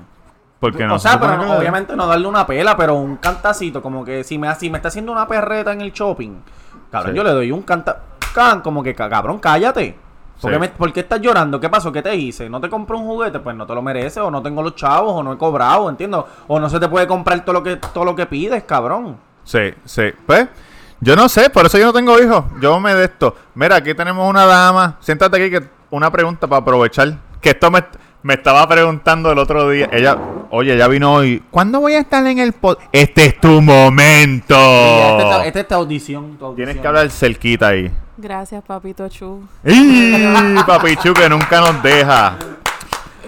Porque no
o sea,
se
pero no- obviamente no darle una pela, pero un cantacito, como que si me, si me está haciendo una perreta en el shopping, cabrón,
Sí.
yo le doy un canta... Como que, ca- cabrón, cállate. ¿Por,
Sí.
qué me- por qué estás llorando? ¿Qué pasó? ¿Qué te hice? ¿No te compré un juguete? Pues no te lo mereces, o no tengo los chavos, o no he cobrado, ¿entiendes? O no se te puede comprar todo lo que, todo lo que pides, cabrón.
Sí, sí. Pues, yo no sé, por eso yo no tengo hijos. Yo me de esto. Mira, aquí tenemos una dama. Siéntate aquí que una pregunta para aprovechar. Que esto me, me estaba preguntando el otro día. Ella, oye, ella vino hoy. ¿Cuándo voy a estar en el pod? Este es tu momento.
Y esta, es tu audición, tu audición.
Tienes que hablar cerquita ahí.
Gracias, papito Chu.
¡Y! Papichu que nunca nos deja.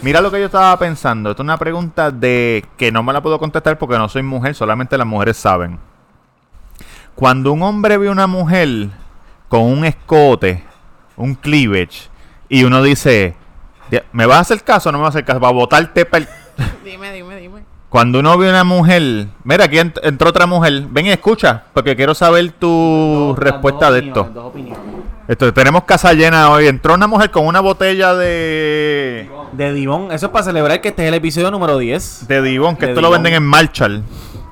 Mira lo que yo estaba pensando. Esto es una pregunta de que no me la puedo contestar porque no soy mujer, solamente las mujeres saben. Cuando un hombre ve una mujer con un escote, un cleavage, y uno dice, "Dia- ¿me vas a hacer caso o no me vas a hacer caso? Va a botarte pa'l-".
Dime, dime, dime.
Cuando uno ve una mujer, mira, aquí ent- entró otra mujer, ven y escucha, porque quiero saber tu
Dos-
respuesta de esto.
dos.
Esto, tenemos casa llena hoy. Entró una mujer con una botella de
De Divón, eso es para celebrar que este es el episodio número 10.
de Divon, que
De
esto lo venden en Marshall.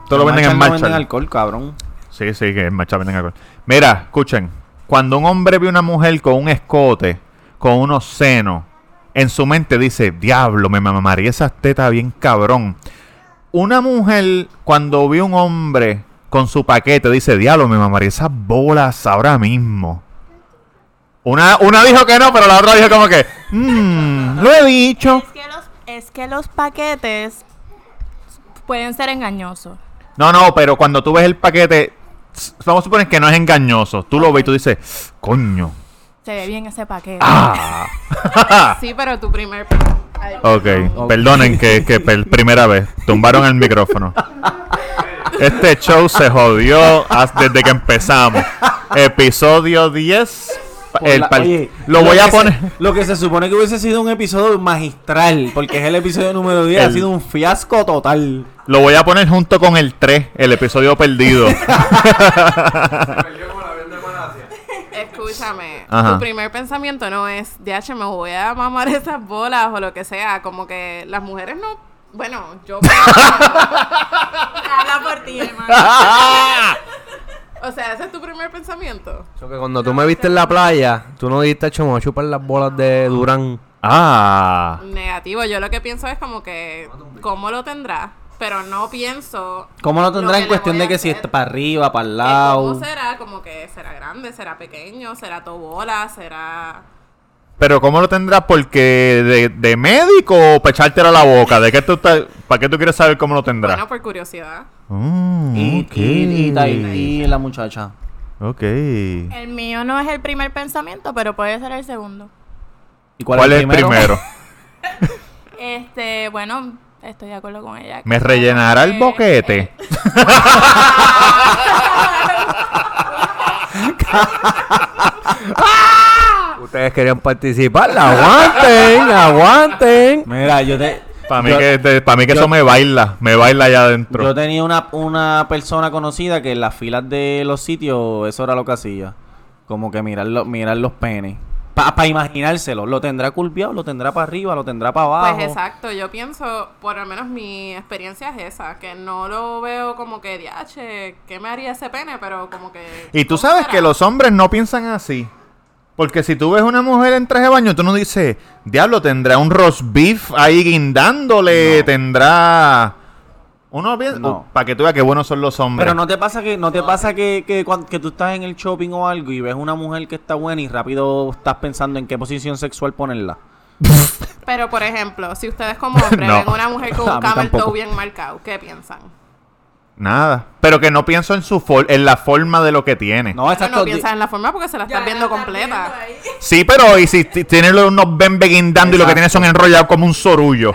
Esto lo venden en
no
Marshall.
venden alcohol, cabrón.
Sí, sí, que en Marshall venden alcohol. Mira, escuchen. Cuando un hombre ve una mujer con un escote, con unos senos, en su mente dice, diablo, me mamaría esas tetas bien cabrón. Una mujer, cuando ve un hombre con su paquete, dice, diablo, me mamaría esas bolas ahora mismo. Una, una dijo que no, pero la otra dijo como que, "Mm, lo he dicho.
Es que, los, es que los paquetes pueden ser engañosos.
No, no, pero cuando tú ves el paquete, vamos a suponer que no es engañoso. Tú lo ves y tú dices, coño.
Se ve bien ese paquete.
Ah.
Sí, pero tu primer...
Ok, perdonen que, que per- primera vez. Tumbaron el micrófono. Este show se jodió desde que empezamos. Episodio 10.
Por
El
la- oye,
lo voy a
se-
poner.
lo que se supone que hubiese sido un episodio magistral, porque es el episodio número 10, ha sido un fiasco total.
Lo voy a poner junto con el 3, el episodio perdido.
Escúchame,
Ajá.
tu primer pensamiento no es, DH, me voy a mamar esas bolas o lo que sea. Como que las mujeres no... Bueno, yo... Habla por ti, hermano. O sea, ese es tu primer pensamiento.
So que cuando tú me viste en la playa, tú no dijiste, hecho, me voy a chupar las bolas de Durán.
Ah.
Negativo. Yo lo que pienso es como que, ¿cómo lo tendrá? Pero no pienso.
¿Cómo lo tendrá
que
en cuestión de que si está para arriba, para el
que
lado?
¿Cómo será? Como que será grande, será pequeño, será todo bola, será.
Pero ¿cómo lo tendrás? Porque de, de médico o para echártelo a la boca. ¿De qué tú estás- ¿Para qué tú quieres saber cómo lo tendrás?
Bueno, por curiosidad.
Mm,
Y, y, y, y- y la muchacha.
Ok.
El mío no es el primer pensamiento, pero puede ser el segundo.
¿Y
¿Cuál, es el primero?
Este, bueno, estoy de acuerdo con ella.
¿Me rellenará el
Eh,
boquete?
Ustedes querían participar, aguanten, aguanten.
Mira, yo te...
Para mí
yo-
que, de- pa' mí que
yo-
eso me baila. Me baila allá adentro.
Yo tenía una, una persona conocida que en las filas de los sitios eso era lo que hacía. Como que mirar, lo- mirar los penes. Para imaginárselo. ¿Lo tendrá curviado? ¿Lo tendrá para arriba? ¿Lo tendrá para abajo?
Pues exacto, yo pienso, por lo menos mi experiencia es esa, que no lo veo como que, diache, ¿qué me haría ese pene? Pero como que...
Y tú
¿cómo
sabes
será?
que los hombres no piensan así. Porque si tú ves una mujer en traje de baño, tú no dices, diablo, tendrá un roast beef ahí guindándole, tendrá... Uno piensa,
No.
para que tú veas qué buenos son los hombres.
Pero no te pasa que no te pasa que, que, cuan- que tú estás en el shopping o algo y ves una mujer que está buena y rápido estás pensando en qué posición sexual ponerla.
Pero, por ejemplo, si ustedes como hombre
No.
ven una mujer con
A
un camel toe bien marcado, ¿qué piensan?
Nada. Pero que no pienso en su for- en la forma de lo que tiene.
No, exacto.
no piensan en la forma porque se la están viendo completa.
Sí, pero y si t- tiene lo- unos bembe guindando y lo que tiene son enrollados como un sorullo.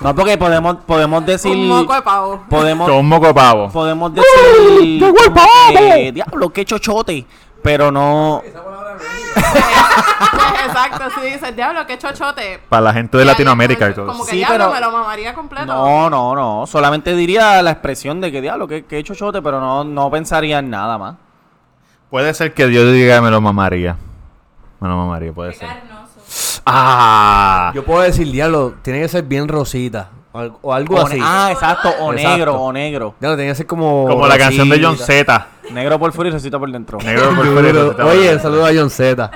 No, porque podemos, podemos decir.
Un moco de pavo.
Podemos,
Con un moco de pavo.
podemos decir. que, Diablo, qué chochote. Pero no.
Pues, exacto, si dices, diablo, qué chochote.
Para la gente de Latinoamérica y todo.
Como que
Sí,
diablo,
pero-
me lo mamaría completo.
No, no, no. Solamente diría la expresión de que diablo, qué, qué chochote, pero no, no pensaría en nada más.
Puede ser que Dios diga que me lo mamaría. Me lo mamaría, puede ser. Ah.
Yo puedo decir, diablo, tiene que ser bien rosita. O, al- o algo
O
así.
ah, exacto. O
Exacto.
negro, o negro.
Que ser como.
Como la canción de John. Z.
Negro por fuera y recita por dentro.
Negro por fuera y
Duro.
rosita por
Oye, saludo a John Z.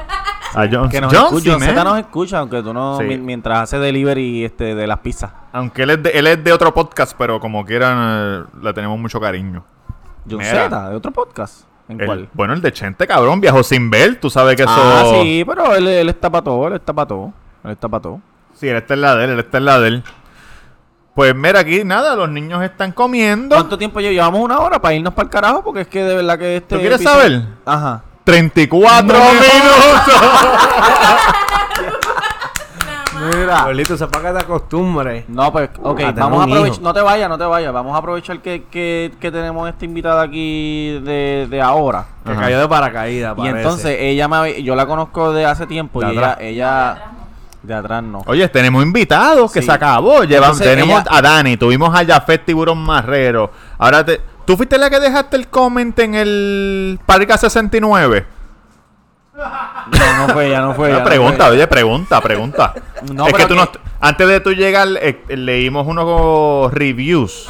A John,
Que nos
John
escucha,
man.
nos escucha, aunque tú no,
Sí.
mi- mientras hace delivery este, de las pizzas.
Aunque él es, de, él es de otro podcast, pero como quieran, eh, le tenemos mucho cariño.
John. Zeta, de otro podcast. ¿En
El-
cuál?
bueno, el de Chente, cabrón, viajó sin ver. Tú sabes que eso.
Ah, sí, pero él, él está para todo, él está para todo. Él está para todo.
Sí, él está en la de él, él está en la de él. Pues mira, aquí nada, los niños están comiendo.
¿Cuánto tiempo lle- llevamos? Una hora para irnos para el carajo, porque es que de verdad que este.
¿Tú quieres
episodio-
saber?
Ajá.
34 minutos.
Mira.
Abuelito, se para que te acostumbres.
No, pues, ok, vamos a aprovechar. No te vayas, no te vayas. Vamos a aprovechar que, que, que tenemos esta invitada aquí de, de ahora.
Que
Ajá.
cayó de paracaídas,
Y entonces ella me yo la conozco de hace tiempo
De
y ella,
atrás.
ella de atrás no.
Oye, tenemos invitados que
Sí.
se acabó. Llevamos,
Entonces,
tenemos
ella-
a Dani, tuvimos a Jafet Tiburón Marrero. Ahora te. ¿Tú fuiste la que dejaste el comment en el Parca 69?
No, no fue ella, no fue ella.
Una
no
pregunta,
fue
oye, pregunta, pregunta.
No,
es que tú
que-
no. Antes de tú llegar, eh, leímos unos reviews.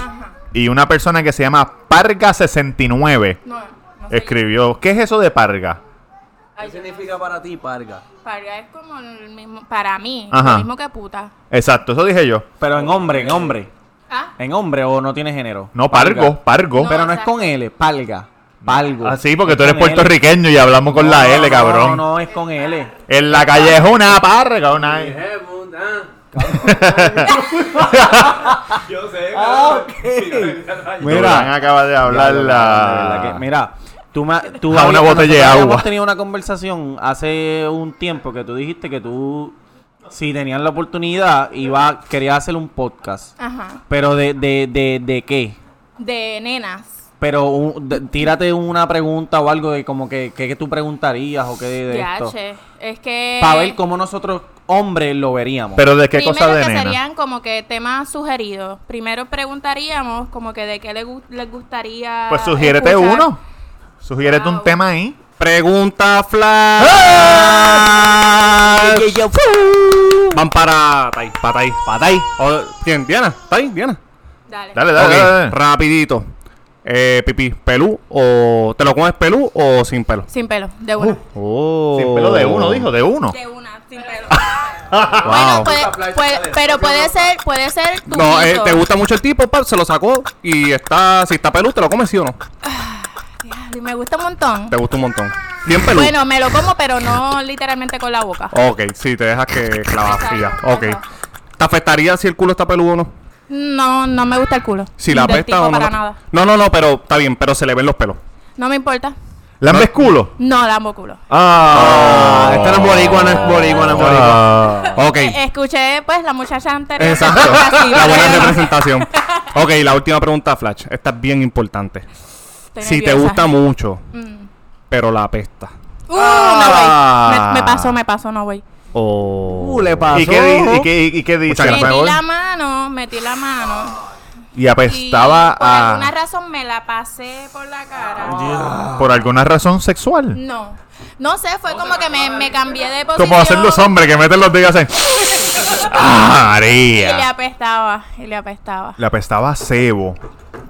Y una persona que se llama Parga69
No, no sé.
escribió: ¿Qué es eso de Parga?
¿Qué significa para ti, Parga?
Parga es como el mismo, para mí,
Ajá.
lo mismo que puta.
Exacto, eso dije yo.
Pero en hombre, en hombre.
Ah,
En hombre o no tiene género.
No, Pargo, Pargo.
No,
Pero no es con L, palga. Palgo.
Ah, sí, porque
Es
tú eres
L.
puertorriqueño y hablamos con la L, cabrón.
No, no, es con L.
En la calle es una parga, una. Mira, acaba de hablar
Ya,
la.
de verdad que- mira, tú, me, tú
A una
habías-
botella de agua.
habíamos tenido una conversación hace un tiempo que tú dijiste que tú, si tenías la oportunidad, iba, querías hacer un podcast.
ajá.
Pero de, de, de, de qué?
De nenas.
Pero un- de- tírate una pregunta o algo de como que, que, que tú preguntarías o qué de, de esto.
Es que.
Para ver cómo nosotros, hombres, lo veríamos.
Pero de qué
Primero
cosa de
que
nena.
serían como que temas sugeridos. Primero preguntaríamos como que de qué le les gustaría.
Pues sugiérete
escuchar.
uno. Sugiérete un tema ahí.
Pregunta flash. Van para Tai, para Tai, para Tai. ¿Quién? Diana, Tai, Diana.
Dale.
Dale, dale. dale.
rapidito. Eh, pipí, pelú o te lo comes pelú o sin pelo.
Sin pelo, de una.
Oh.
Sin pelo de uno, dijo, de uno.
De una, sin pelo.
Wow.
Bueno, puede- puede- pero puede ser, puede ser tu
No, eh, te gusta mucho el tipo, pa, se lo sacó y está, si está pelú, te lo comes sí o no.
Y Me gusta un montón.
Te gusta un montón. Bien pelú.
Bueno, me lo como, pero no literalmente con la boca.
Ok, sí, te dejas que clavas y ya. Ok. ¿Te afectaría si el culo está peludo o no?
No, no me gusta el culo.
Si la
Del
apesta
tipo
o no.
para nada.
No, no, no, pero está bien, pero se le ven los pelos.
No me importa.
¿Lambes culo?
No, damos culo.
Ah,
esta no es boricua, no es boricua, no es boricua.
Ah.
Ok.
Eh, escuché, pues, la muchacha anterior.
Exacto.
Así,
La buena representación. Ok, la última pregunta, Flash. Esta es bien importante.
Estoy
Si te
nerviosa.
gusta mucho,
Mm.
pero la apesta.
Uh,
Ah.
no, güey. Me, me pasó, me pasó, no, güey.
O.
Uh, le pasó.
¿Y qué, y qué- y qué dice? Por
Metí la mano, metí la mano.
Y apestaba
y por alguna
a...
razón me la pasé por la cara.
Por alguna razón sexual.
No. No sé, fue como que me, me cambié de posición.
Como hacen los hombres que meten los dedos así. ¡Ah,
Y le
María!
apestaba, y le apestaba.
Le apestaba a cebo.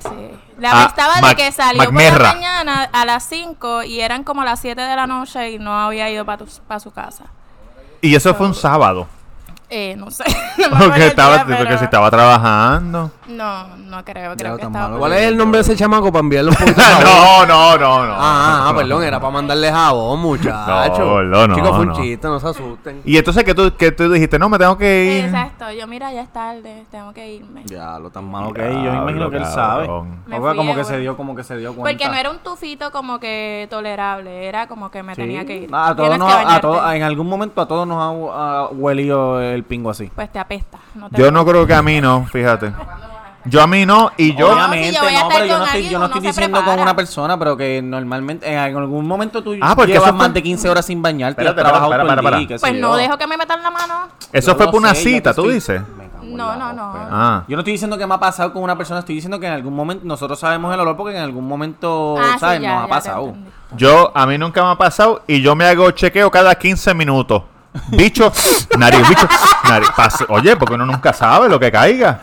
Sí. Le apestaba de que salió
Macmerra.
por la mañana a las 5 y eran como las 7 de la noche y no había ido para su casa.
Y eso fue un sábado.
Eh, no sé. no me acuerdo
Porque
el
estaba,
día,
porque
pero-
si estaba trabajando.
No, no creo, creo que
tan
estaba.
malo. ¿Cuál es el nombre de ese chamaco para un poquito jabón?
no, no, no, no.
Ah, ah, ah, perdón, era para mandarle jabón, muchacho.
No, no, no,
Chicos, fue un chiste, no se asusten.
Y entonces que tú, que tú dijiste, no, me tengo que ir.
Exacto, yo mira, ya es tarde, tengo que irme.
Ya, lo tan malo que es. Yo me imagino que él sabe.
fui
como que se dio, como que se dio cuenta.
Porque no era un tufito como que tolerable, era como que me
Sí.
tenía que ir.
A todos
Tienes
nos-
que
a todos- en algún momento a todos nos ha, ha huelido el pingo así.
Pues te apesta. No te
Yo no creo que a mí no, fíjate. Yo a mí no, y yo.
Obviamente. si yo
no, pero yo no estoy, yo no estoy diciendo con una persona, pero que normalmente en algún momento tú
Ah, porque
llevas
fue-
más de 15 horas sin bañarte y has trabajado día
espera.
qué sé
Pues no dejo que me metan la mano.
Eso
Yo
fue por una
sé,
cita, tú
estoy-
dices.
No, no, no.
Ah.
Yo no estoy diciendo que me ha pasado con una persona, estoy diciendo que en algún momento nosotros sabemos el olor porque en algún momento,
Ah, sí,
¿sabes?
ya,
Nos ha pasado.
Yo, a mí nunca me ha pasado y yo me hago chequeo cada 15 minutos. Bicho, nariz, bicho, nariz. Oye, porque uno nunca sabe lo que caiga.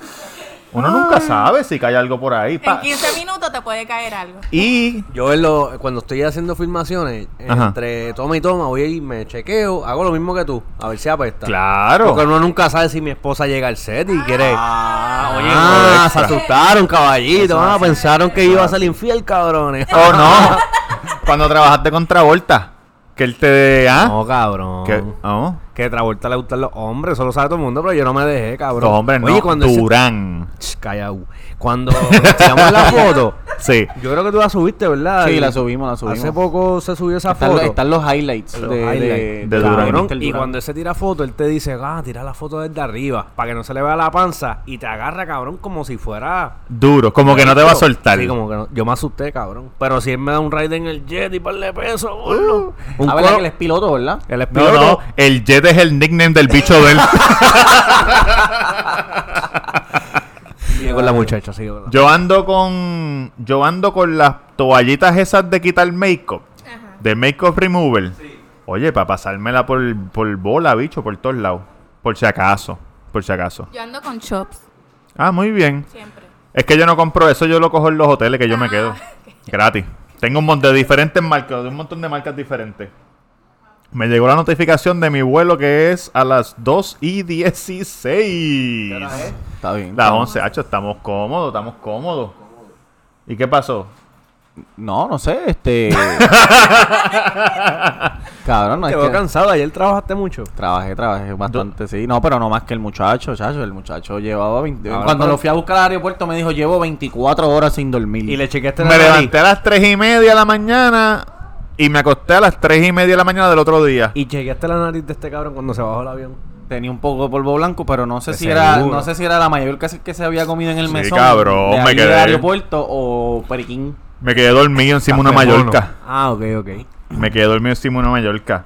Uno nunca sabe si cae algo por ahí.
En
pa.
15 minutos te puede caer algo.
Y
Yo en lo- cuando estoy haciendo filmaciones,
Ajá.
entre toma y toma, voy y me chequeo, hago lo mismo que tú, a ver si apesta.
claro.
Porque uno nunca sabe si mi esposa llega al set y quiere.
Ah, oye,
Ah, se asustaron, caballito. Ah, pensaron que iba a ser infiel, cabrones.
Oh, no. Cuando trabajaste con Travolta, que él te. ¿Ah?
No, cabrón.
Que, oh,
Que Travolta le gustan los hombres, eso lo sabe todo el mundo, pero yo no me dejé, cabrón.
los hombres
Oye,
no.
cuando ese-
Durán.
Ch, Calla, uh. Cuando tiramos la foto,
Sí.
yo creo que tú la subiste, ¿verdad?
Sí,
Y
la subimos, la subimos.
Hace poco se subió esa
Están,
foto.
los, están los highlights
Los
de,
highlights.
de,
De Durán.
Cabrón,
Mr.
y
Durán.
cuando él se tira foto, él te dice, ah, tira la foto desde arriba, para que no se le vea la panza, y te agarra, cabrón, como si fuera...
Duro. Como que no te va a soltar.
Sí, como que no. Yo me asusté, cabrón. Pero si él me da un ride en el jet y par de pesos, gordo. Un
Ah, ¿verdad
coro-
que él es piloto, ¿verdad?
Él es
No,
piloto.
no. El Jet es el nickname del bicho de él.
Sigue con la muchacha, sigue con la-
Yo ando con. Yo ando con las toallitas esas de quitar make-up. De make-up remover. Oye, para pasármela por, por bola, bicho, por todos lados. Por si acaso. Por si acaso.
Yo ando con chops,
Ah, muy bien.
siempre.
Es que yo no compro eso, yo lo cojo en los hoteles que yo me quedo. Gratis. Tengo un montón de diferentes marcas, de un montón de marcas diferentes. Me llegó la notificación de mi vuelo que es a las 2 y 16.
Está bien.
Las 11, hacho, estamos cómodos, estamos cómodos. ¿Y qué pasó?
No, no sé, este... Cabrón, no
Te
es
veo
que...
cansado, ayer trabajaste mucho.
Trabajé, trabajé bastante, sí. No, pero no más que el muchacho, chacho. El muchacho llevaba 20...
Ahora,
Cuando
pero-
lo fui a buscar al aeropuerto me dijo, llevo 24 horas sin dormir.
Y le chequeaste la
Me
nariz.
levanté a las 3 y media de la mañana y me acosté a las 3 y media de la mañana del otro día.
Y chequeaste la nariz de este cabrón cuando se bajó el avión.
Tenía un poco de polvo blanco, pero no sé
De
si era
seguro.
no sé si era la mayor que se, que se había comido en el
Sí,
mesón
cabrón,
de
me
ahí
quedé.
del aeropuerto o periquín.
Me quedé dormido encima de una
Café mono.
Mallorca.
Ah, ok, ok.
Me quedé dormido encima de una Mallorca.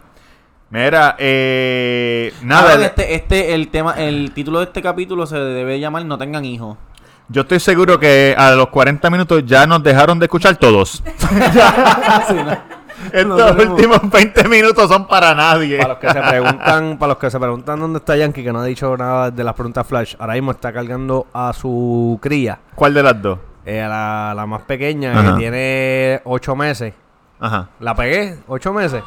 Mira, eh, nada,
Ahora, este, este, el tema, el título de este capítulo se debe llamar No tengan hijos.
yo estoy seguro que a los 40 minutos ya nos dejaron de escuchar todos. Estos últimos 20 minutos son para nadie.
Para los que se preguntan, para los que se preguntan dónde está Yankee, que no ha dicho nada de las preguntas Flash, ahora mismo está cargando a su cría.
¿Cuál de las dos?
Eh, la, la más pequeña,
Ajá.
que tiene ocho meses.
Ajá.
¿La pegué? ¿Ocho meses?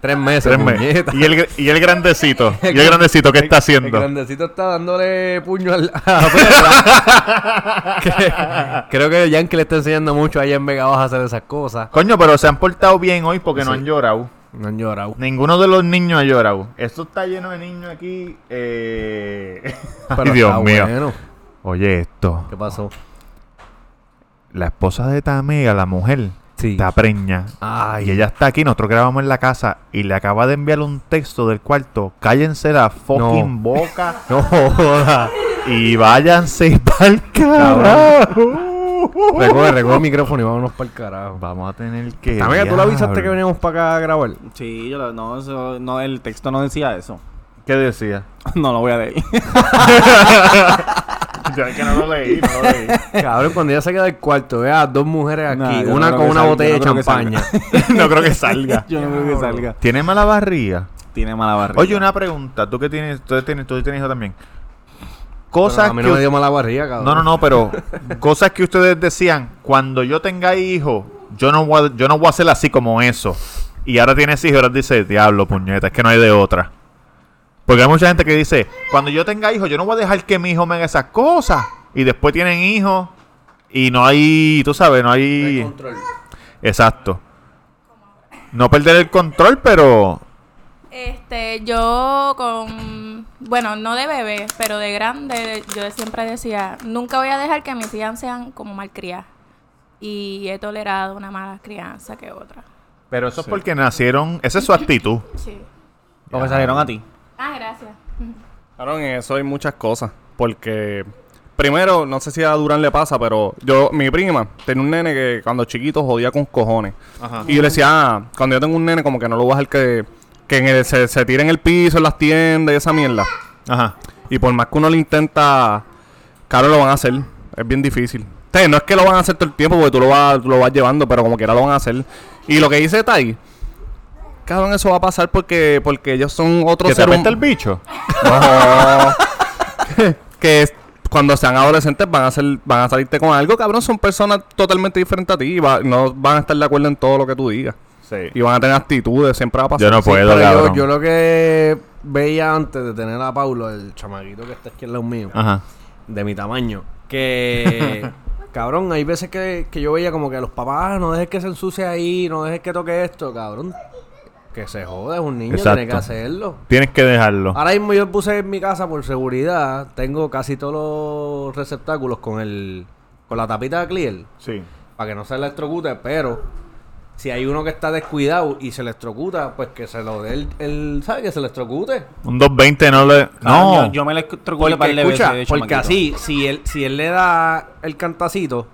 Tres meses,
Tres meses. Y el, y el grandecito. y el grandecito, ¿qué está
El
haciendo?
grandecito está dándole puño al- a la perra. Que- Creo que Yankee le está enseñando mucho allá en Vega Baja a hacer esas cosas.
Coño, pero se han portado bien hoy porque no han llorado.
No han llorado.
Ninguno de los niños ha llorado. Esto está lleno de niños aquí. Eh... Ay, Dios mío.
bueno.
Oye, esto.
¿Qué pasó?
La esposa de Tamega, la mujer,
Sí.
está preña.
Ay.
Y ella está aquí, nosotros grabamos en la casa y le acaba de enviar un texto del cuarto. Cállense la fucking boca
No joda.
y váyanse pa'l carajo.
Recoge, recoge el micrófono y vámonos para el carajo.
Vamos a tener que.
También, ¿tú le avisaste que veníamos para acá a grabar?
Sí, yo lo- no, eso- no, el texto no decía eso.
¿Qué decía?
no lo voy a leer.
Ya que no lo leí, no lo leí.
Cabrón, cuando ella se queda del cuarto, ve a dos mujeres aquí,
Nah, yo no
una
creo
con
que
una
salga,
botella
no
de
creo que
champaña.
no creo que salga.
yo no creo que salga.
¿Tiene mala barriga?
Tiene mala barriga.
Oye, una pregunta. Tú que tienes, tú tienes, tú tienes hijo también.
Pero
Cosas
a mí
que
no me dio mala barriga, cabrón.
No, no, no, pero cosas que ustedes decían, cuando yo tenga hijo, yo no voy a, yo no voy a hacer así como eso. Y ahora tienes hijo y ahora dice, diablo, puñeta, es que no hay de otra. Porque hay mucha gente que dice, cuando yo tenga hijo, yo no voy a dejar que mi hijo me haga esas cosas. Y después tienen hijos y no hay, tú sabes, no hay... Exacto. No perder el control, pero...
Este, yo con, bueno, no de bebé, pero de grande, yo siempre decía, nunca voy a dejar que mis hijas sean como malcriadas. Y he tolerado una mala crianza que otra.
Pero eso es porque nacieron... Esa es su actitud.
Sí.
Porque salieron a ti.
Ah, gracias.
Claro, en eso hay muchas cosas. Porque, primero, no sé si a Durán le pasa, pero yo, mi prima, tenía un nene que cuando chiquito jodía con cojones.
Ajá.
Y yo le decía, ah, cuando yo tengo un nene, como que no lo voy a dejar que, que en el- se, se tire en el piso, en las tiendas y esa mierda.
Ajá.
Y por más que uno lo intenta, claro, lo van a hacer. Es bien difícil. O sea, no es que lo van a hacer todo el tiempo porque tú lo vas, tú lo vas llevando, pero como quiera lo van a hacer. Y lo que dice Tai, cabrón, eso va a pasar porque, porque ellos son otros
¿Que te
seres
apesta el bicho?
no. que es- cuando sean adolescentes van a ser, van a salirte con algo, cabrón, son personas totalmente diferentes a ti y va- no van a estar de acuerdo en todo lo que tú digas.
Sí.
Y van a tener actitudes, siempre va a pasar.
Yo no puedo,
pero yo,
cabrón.
yo lo que veía antes de tener a Paulo, el chamaquito que está aquí al lado mío,
Ajá.
de mi tamaño, que cabrón, hay veces que, que yo veía como que los papás, "Ah, no dejes que se ensucie ahí, no dejes que toque esto, cabrón. Que se jode, es un niño,
Exacto.
tiene que hacerlo.
Tienes que dejarlo.
Ahora mismo yo puse en mi casa por seguridad, tengo casi todos los receptáculos con el con la tapita de clear
Sí.
para que no se electrocute, pero si hay uno que está descuidado y se electrocuta, pues que se lo dé el, el ¿sabes? Que se electrocute.
Un 220 no le. No.
Yo, yo me le electrocuté
Porque,
par de
escucha,
veces, de
porque así, si él, si él le da el cantacito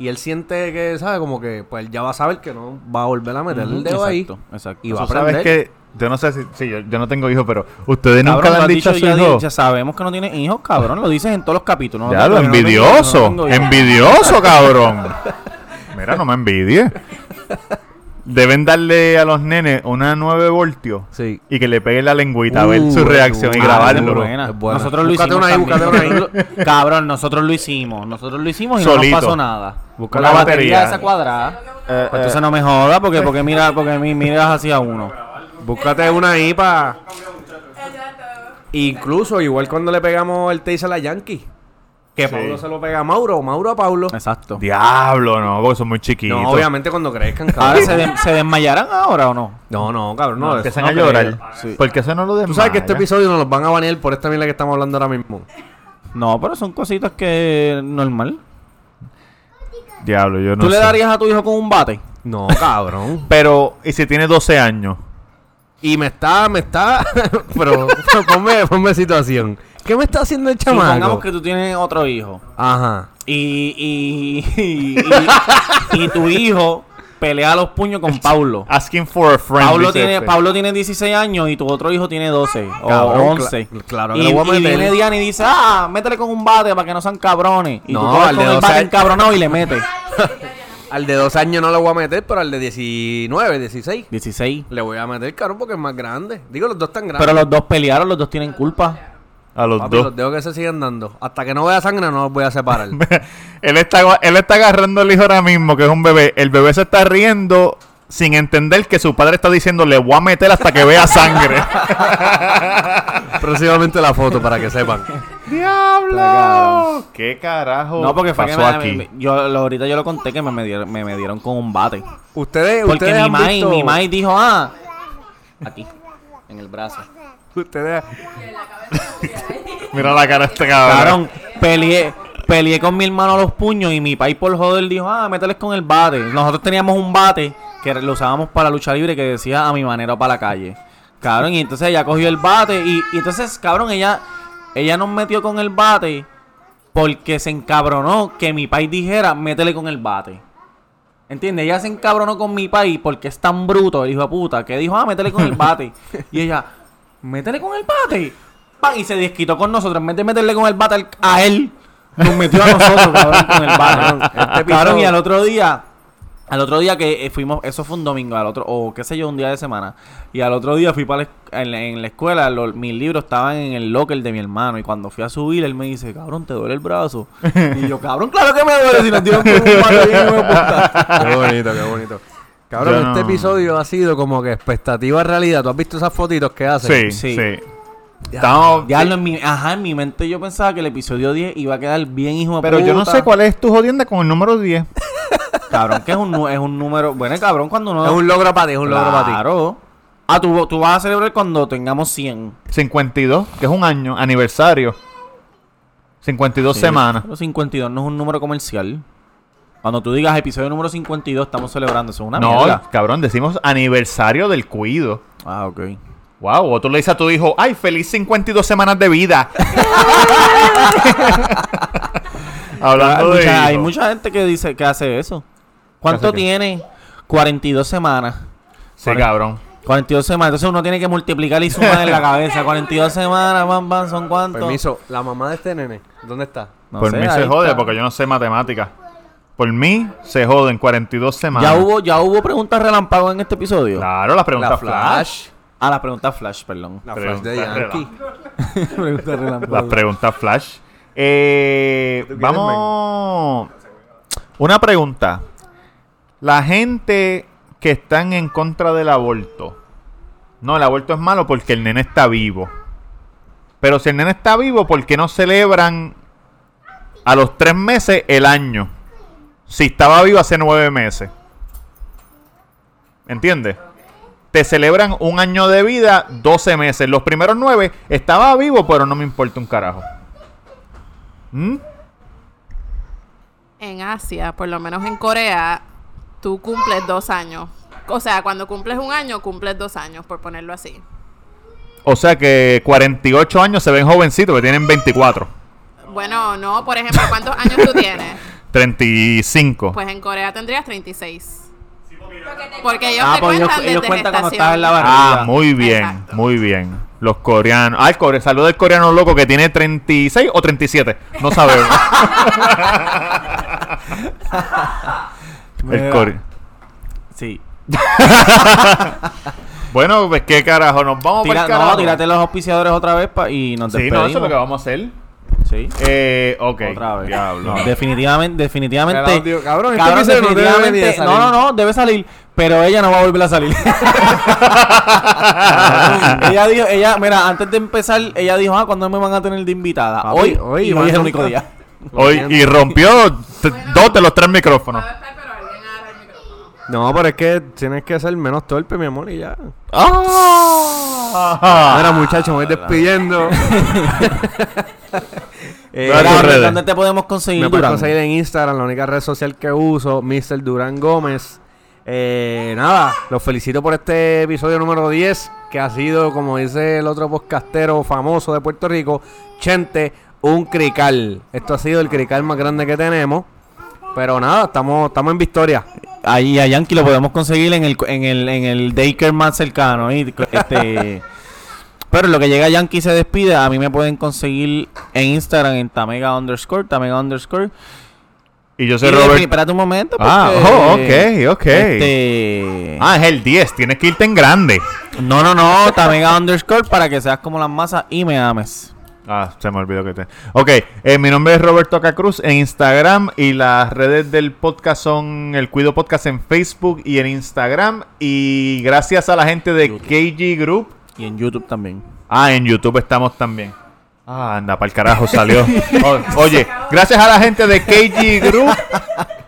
y él siente que, ¿sabe? Como que, pues él ya va a saber que no va a volver a meter el dedo ahí.
exacto, exacto.
Y va a
Tú sabes
aprender.
que. Yo no sé si. Sí, yo, yo no tengo hijos, pero. Ustedes nunca
Cabrón,
le
lo
han
has
dicho a su
ya,
hijo.
ya sabemos que no tiene hijos, cabrón. Lo dices en todos los capítulos. No
Ya, lo
no tengo-
envidioso.
no tengo hijos.
envidioso, cabrón. Mira, no me envidie. Deben darle a los nenes una 9 voltios
Sí.
y que le peguen la lengüita a ver
Uh,
su reacción y
uh,
grabarlo.
Nosotros lo hicimos. Cabrón, nosotros lo hicimos. Nosotros lo hicimos y no nos pasó nada.
Busca la
la
batería.
batería esa cuadrada.
Eh,
Pues entonces no me jodas porque, porque mira, porque mi- miras hacia uno.
Búscate una ahí para... Incluso, igual cuando le pegamos el taser a la Yankee. Que
Sí.
Pablo se lo pega a Mauro, o Mauro a Pablo.
Exacto.
Diablo, no, porque son muy chiquitos.
No, obviamente cuando crezcan, cabrón.
Se, de- se desmayarán ahora o no?
No, no, cabrón, no.
No, empiezan
no
a llorar.
Sí.
Porque eso no lo
Tú
desmaya.
sabes que este episodio nos los van a banear por esta mierda que estamos hablando ahora mismo.
No, pero son cositas que normal.
Diablo, yo no
¿Tú le darías a tu hijo con un bate?
No, cabrón.
Pero, ¿y si tiene 12 años?
Y me está, me está. pero, pero ponme, ponme situación. ¿Qué me está haciendo el chamaco?
Supongamos que tú tienes otro hijo.
Ajá.
Y, y, y, y- y tu hijo pelea los puños con Paulo.
Asking for a friend.
Pablo
dice
tiene,
este.
Pablo tiene 16 años y tu otro hijo tiene 12
Cabrón,
o 11.
cla- claro que
y,
lo voy a
y
meter.
viene Diana y dice, ah, métele con un bate para que no sean cabrones. Y
No,
tú
al
con
de
el
12
bate
años.
encabronado y le metes.
Al de dos años no lo voy a meter, pero al de 19, 16.
16.
Le voy a meter, cabrón, porque es más grande. Digo, los dos están grandes.
Pero los dos pelearon, los dos tienen culpa.
A los
Papi,
dos.
los dedos que se siguen dando. Hasta que no vea sangre no los voy a separar.
él, está, él está agarrando al hijo ahora mismo, que es un bebé. El bebé se está riendo sin entender que su padre está diciendo, le voy a meter hasta que vea sangre.
Próximamente la foto para que sepan.
¡Diablo! ¿Qué carajo
No, porque fue que
pasó
me-
aquí?
me- yo lo- ahorita yo lo conté que me medieron, me medieron con un bate.
Ustedes,
Porque
ustedes
mi
han
mai,
visto...
mi mai dijo, ah, aquí, en el brazo.
Ustedes...
Mira la cara de este cabrón.
Cabrón, peleé, peleé con mi hermano los puños y mi país por joder dijo, ah, mételes con el bate. Nosotros teníamos un bate que lo usábamos para la lucha libre que decía a mi manera o para la calle. Cabrón, y entonces ella cogió el bate y, y entonces, cabrón, ella, ella nos metió con el bate porque se encabronó que mi país dijera, métele con el bate. ¿Entiendes? Ella se encabronó con mi país porque es tan bruto, el hijo de puta, que dijo, ah, métele con el bate. y ella, métele con el bate. Pa, Y se desquitó con nosotros. En vez de meterle con el bate a él, nos metió a nosotros, cabrón, con el bate.
Este
Cabrón, y
episodio-
al otro día, al otro día que eh, fuimos, eso fue un domingo, al otro, o qué sé yo, un día de semana. Y al otro día fui para la, en, la- en la escuela, los- mis libros estaban en el locker de mi hermano. Y cuando fui a subir, él me dice, cabrón, ¿te duele el brazo? y yo, cabrón, claro que me duele si nos dieron un bate bien, hijo de puta".
Qué bonito, qué bonito. Cabrón,
no-
este episodio ha sido como que expectativa realidad. ¿Tú has visto esas fotitos que hacen?
Sí, sí.
Sí.
Estamos-
Diablo, en mi, ajá, en mi mente yo pensaba que el episodio 10 iba a quedar bien hijo de
pero yo no sé cuál es tu jodienda con el número 10.
Cabrón, que es un, es un número. Bueno, cabrón, cuando uno.
Es un logro para ti, es un logro para ti.
Claro. Ah, tú, tú vas a celebrar cuando tengamos 100.
52, que es un año, aniversario. 52
Sí,
semanas.
Pero 52 no es un número comercial. Cuando tú digas episodio número 52, estamos celebrando. Eso es una
no,
mierda.
cabrón, decimos aniversario del cuido.
Ah, ok.
Wow, o tú le dices a tu hijo, ay, feliz 52 semanas de vida. Hablando
hay,
de
mucha, hay mucha gente que dice que hace eso. ¿Cuánto
¿Hace qué?
tiene? 42 semanas.
Sí, cabrón.
42 semanas. Entonces uno tiene que multiplicar y sumar en la cabeza. 42 semanas, van, van, son cuántos.
Permiso, la mamá de este nene, ¿dónde está?
No
Por
sé,
jode
está.
porque yo no sé matemáticas. Por mí se joden 42 semanas.
Ya hubo, ya hubo preguntas relámpago en este episodio.
Claro, las preguntas
La
flash.
Flash.
Ah, las preguntas flash, perdón.
La Flash de
Pregunta
Yankee.
preguntas relámpago.
Las preguntas flash. Eh,
¿Tú quieres,
vamos. Una pregunta. La gente que están en contra del aborto. No, el aborto es malo porque el nene está vivo. Pero si el nene está vivo, ¿por qué no celebran a los tres meses el año? Si estaba vivo hace nueve meses. ¿Entiendes? Te celebran un año de vida, 12 meses. Los primeros nueve estaba vivo, pero no me importa un carajo. ¿Mm?
En Asia, por lo menos en Corea, tú cumples dos años. O sea, cuando cumples un año, cumples dos años, por ponerlo así.
O sea que 48 años se ven jovencitos, que tienen 24.
Bueno, no, por ejemplo, ¿cuántos años tú tienes?
35.
Pues en Corea tendrías 36. Porque ellos
Ah,
te
pues ellos,
cuentan
ellos
desde
cuentan cuando estás en la barriga.
Ah, muy bien,
Exacto.
muy bien. Los coreanos. Ah, el core, saludo del coreano loco que tiene 36 o 37. No sabemos. el core.
Sí.
Bueno, pues qué carajo, nos vamos
Tira,
para el carajo.
no, tírate los auspiciadores otra vez pa- y nos
Sí,
despedimos.
no, eso es lo que vamos a hacer.
Sí.
Eh, ok.
Otra vez.
Diablo.
No, definitivamente, definitivamente.
Cabrón, este no
definitivamente. no,
salir.
no, no, debe salir. Pero ella no va a volver a salir. ella dijo, ella, mira, antes de empezar, ella dijo, ah, ¿cuándo me van a tener de invitada?
Papi,
hoy,
hoy,
y hoy es el único día.
Hoy, y rompió dos de los tres micrófonos.
No, pero es que tienes que ser menos torpe, mi amor, y ya.
Ah.
Ahora, muchachos, me voy despidiendo. Eh.
¿Dónde te podemos conseguir,
Me puedes conseguir en Instagram, la única red social que uso, Mr. Durán Gómez. Eh, nada, los felicito por este episodio número 10, que ha sido, como dice el otro podcastero famoso de Puerto Rico, Chente, un crical. Esto ha sido el crical más grande que tenemos. Pero nada, estamos, estamos en victoria.
Ahí a Yankee lo podemos conseguir en el, en el, en el daycare más cercano. ¿sí? Este, pero lo que llega Yankee y se despide, a mí me pueden conseguir en Instagram en Tamega underscore, Tamega underscore.
Y yo
Y
soy
defini-
Robert.
espérate un momento.
Ah, oh, ok, ok.
Este,
Ah, es el 10. Tienes que irte en grande.
No, no, no, Tamega underscore para que seas como las masas y me ames.
Ah, se me olvidó que te. Ok, eh, mi nombre es Roberto Cacruz en Instagram y las redes del podcast son el Cuido Podcast en Facebook y en Instagram. Y gracias a la gente de KG Group.
Y en YouTube también.
Ah, en YouTube estamos también. Ah, anda, para el carajo salió. O- oye, gracias a la gente de KG Group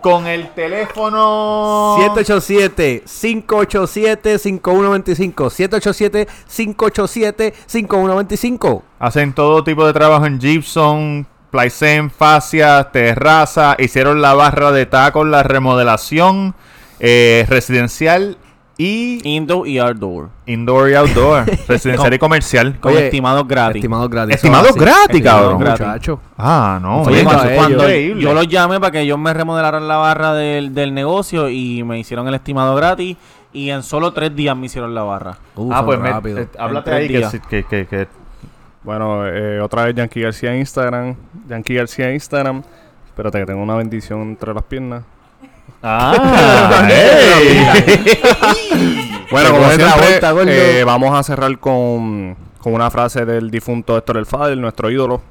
con el teléfono.
787-587-5125. 787-587-5125.
Hacen todo tipo de trabajo en Gibson, Plycen, fascia, terraza. Hicieron la barra de tacos, la remodelación eh, residencial y
Indoor y Outdoor.
indoor y outdoor. residencial y comercial.
Con
Oye,
estimados gratis.
Estimados gratis.
Estimados
Eso
gratis, cabrón.
Gratis.
Ah, no.
Oye, cuando, yo los llamé para que ellos me remodelaran la barra del, del negocio y me hicieron el estimado gratis y en solo tres días me hicieron la barra.
Ah, pues me,
rápido.
eh, háblate ahí que,
días.
sí- que, que, que-
Bueno, eh, otra vez Yankee García en Instagram. Yankee García en Instagram. Espérate que tengo una bendición entre las piernas.
Ah.
Bueno, como siempre,
vuelta,
eh, vamos a cerrar con, con una frase del difunto Héctor El Fader, nuestro ídolo.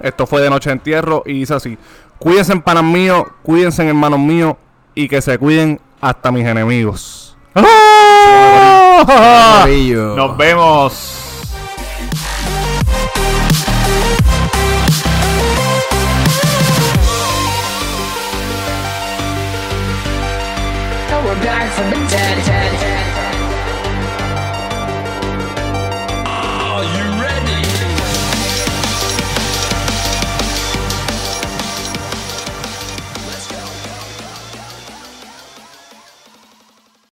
Esto fue de noche de entierro y dice así: Cuídense, panas míos, cuídense, hermanos míos, y que se cuiden hasta mis enemigos.
¡Ah! Nos vemos.
die from the dead.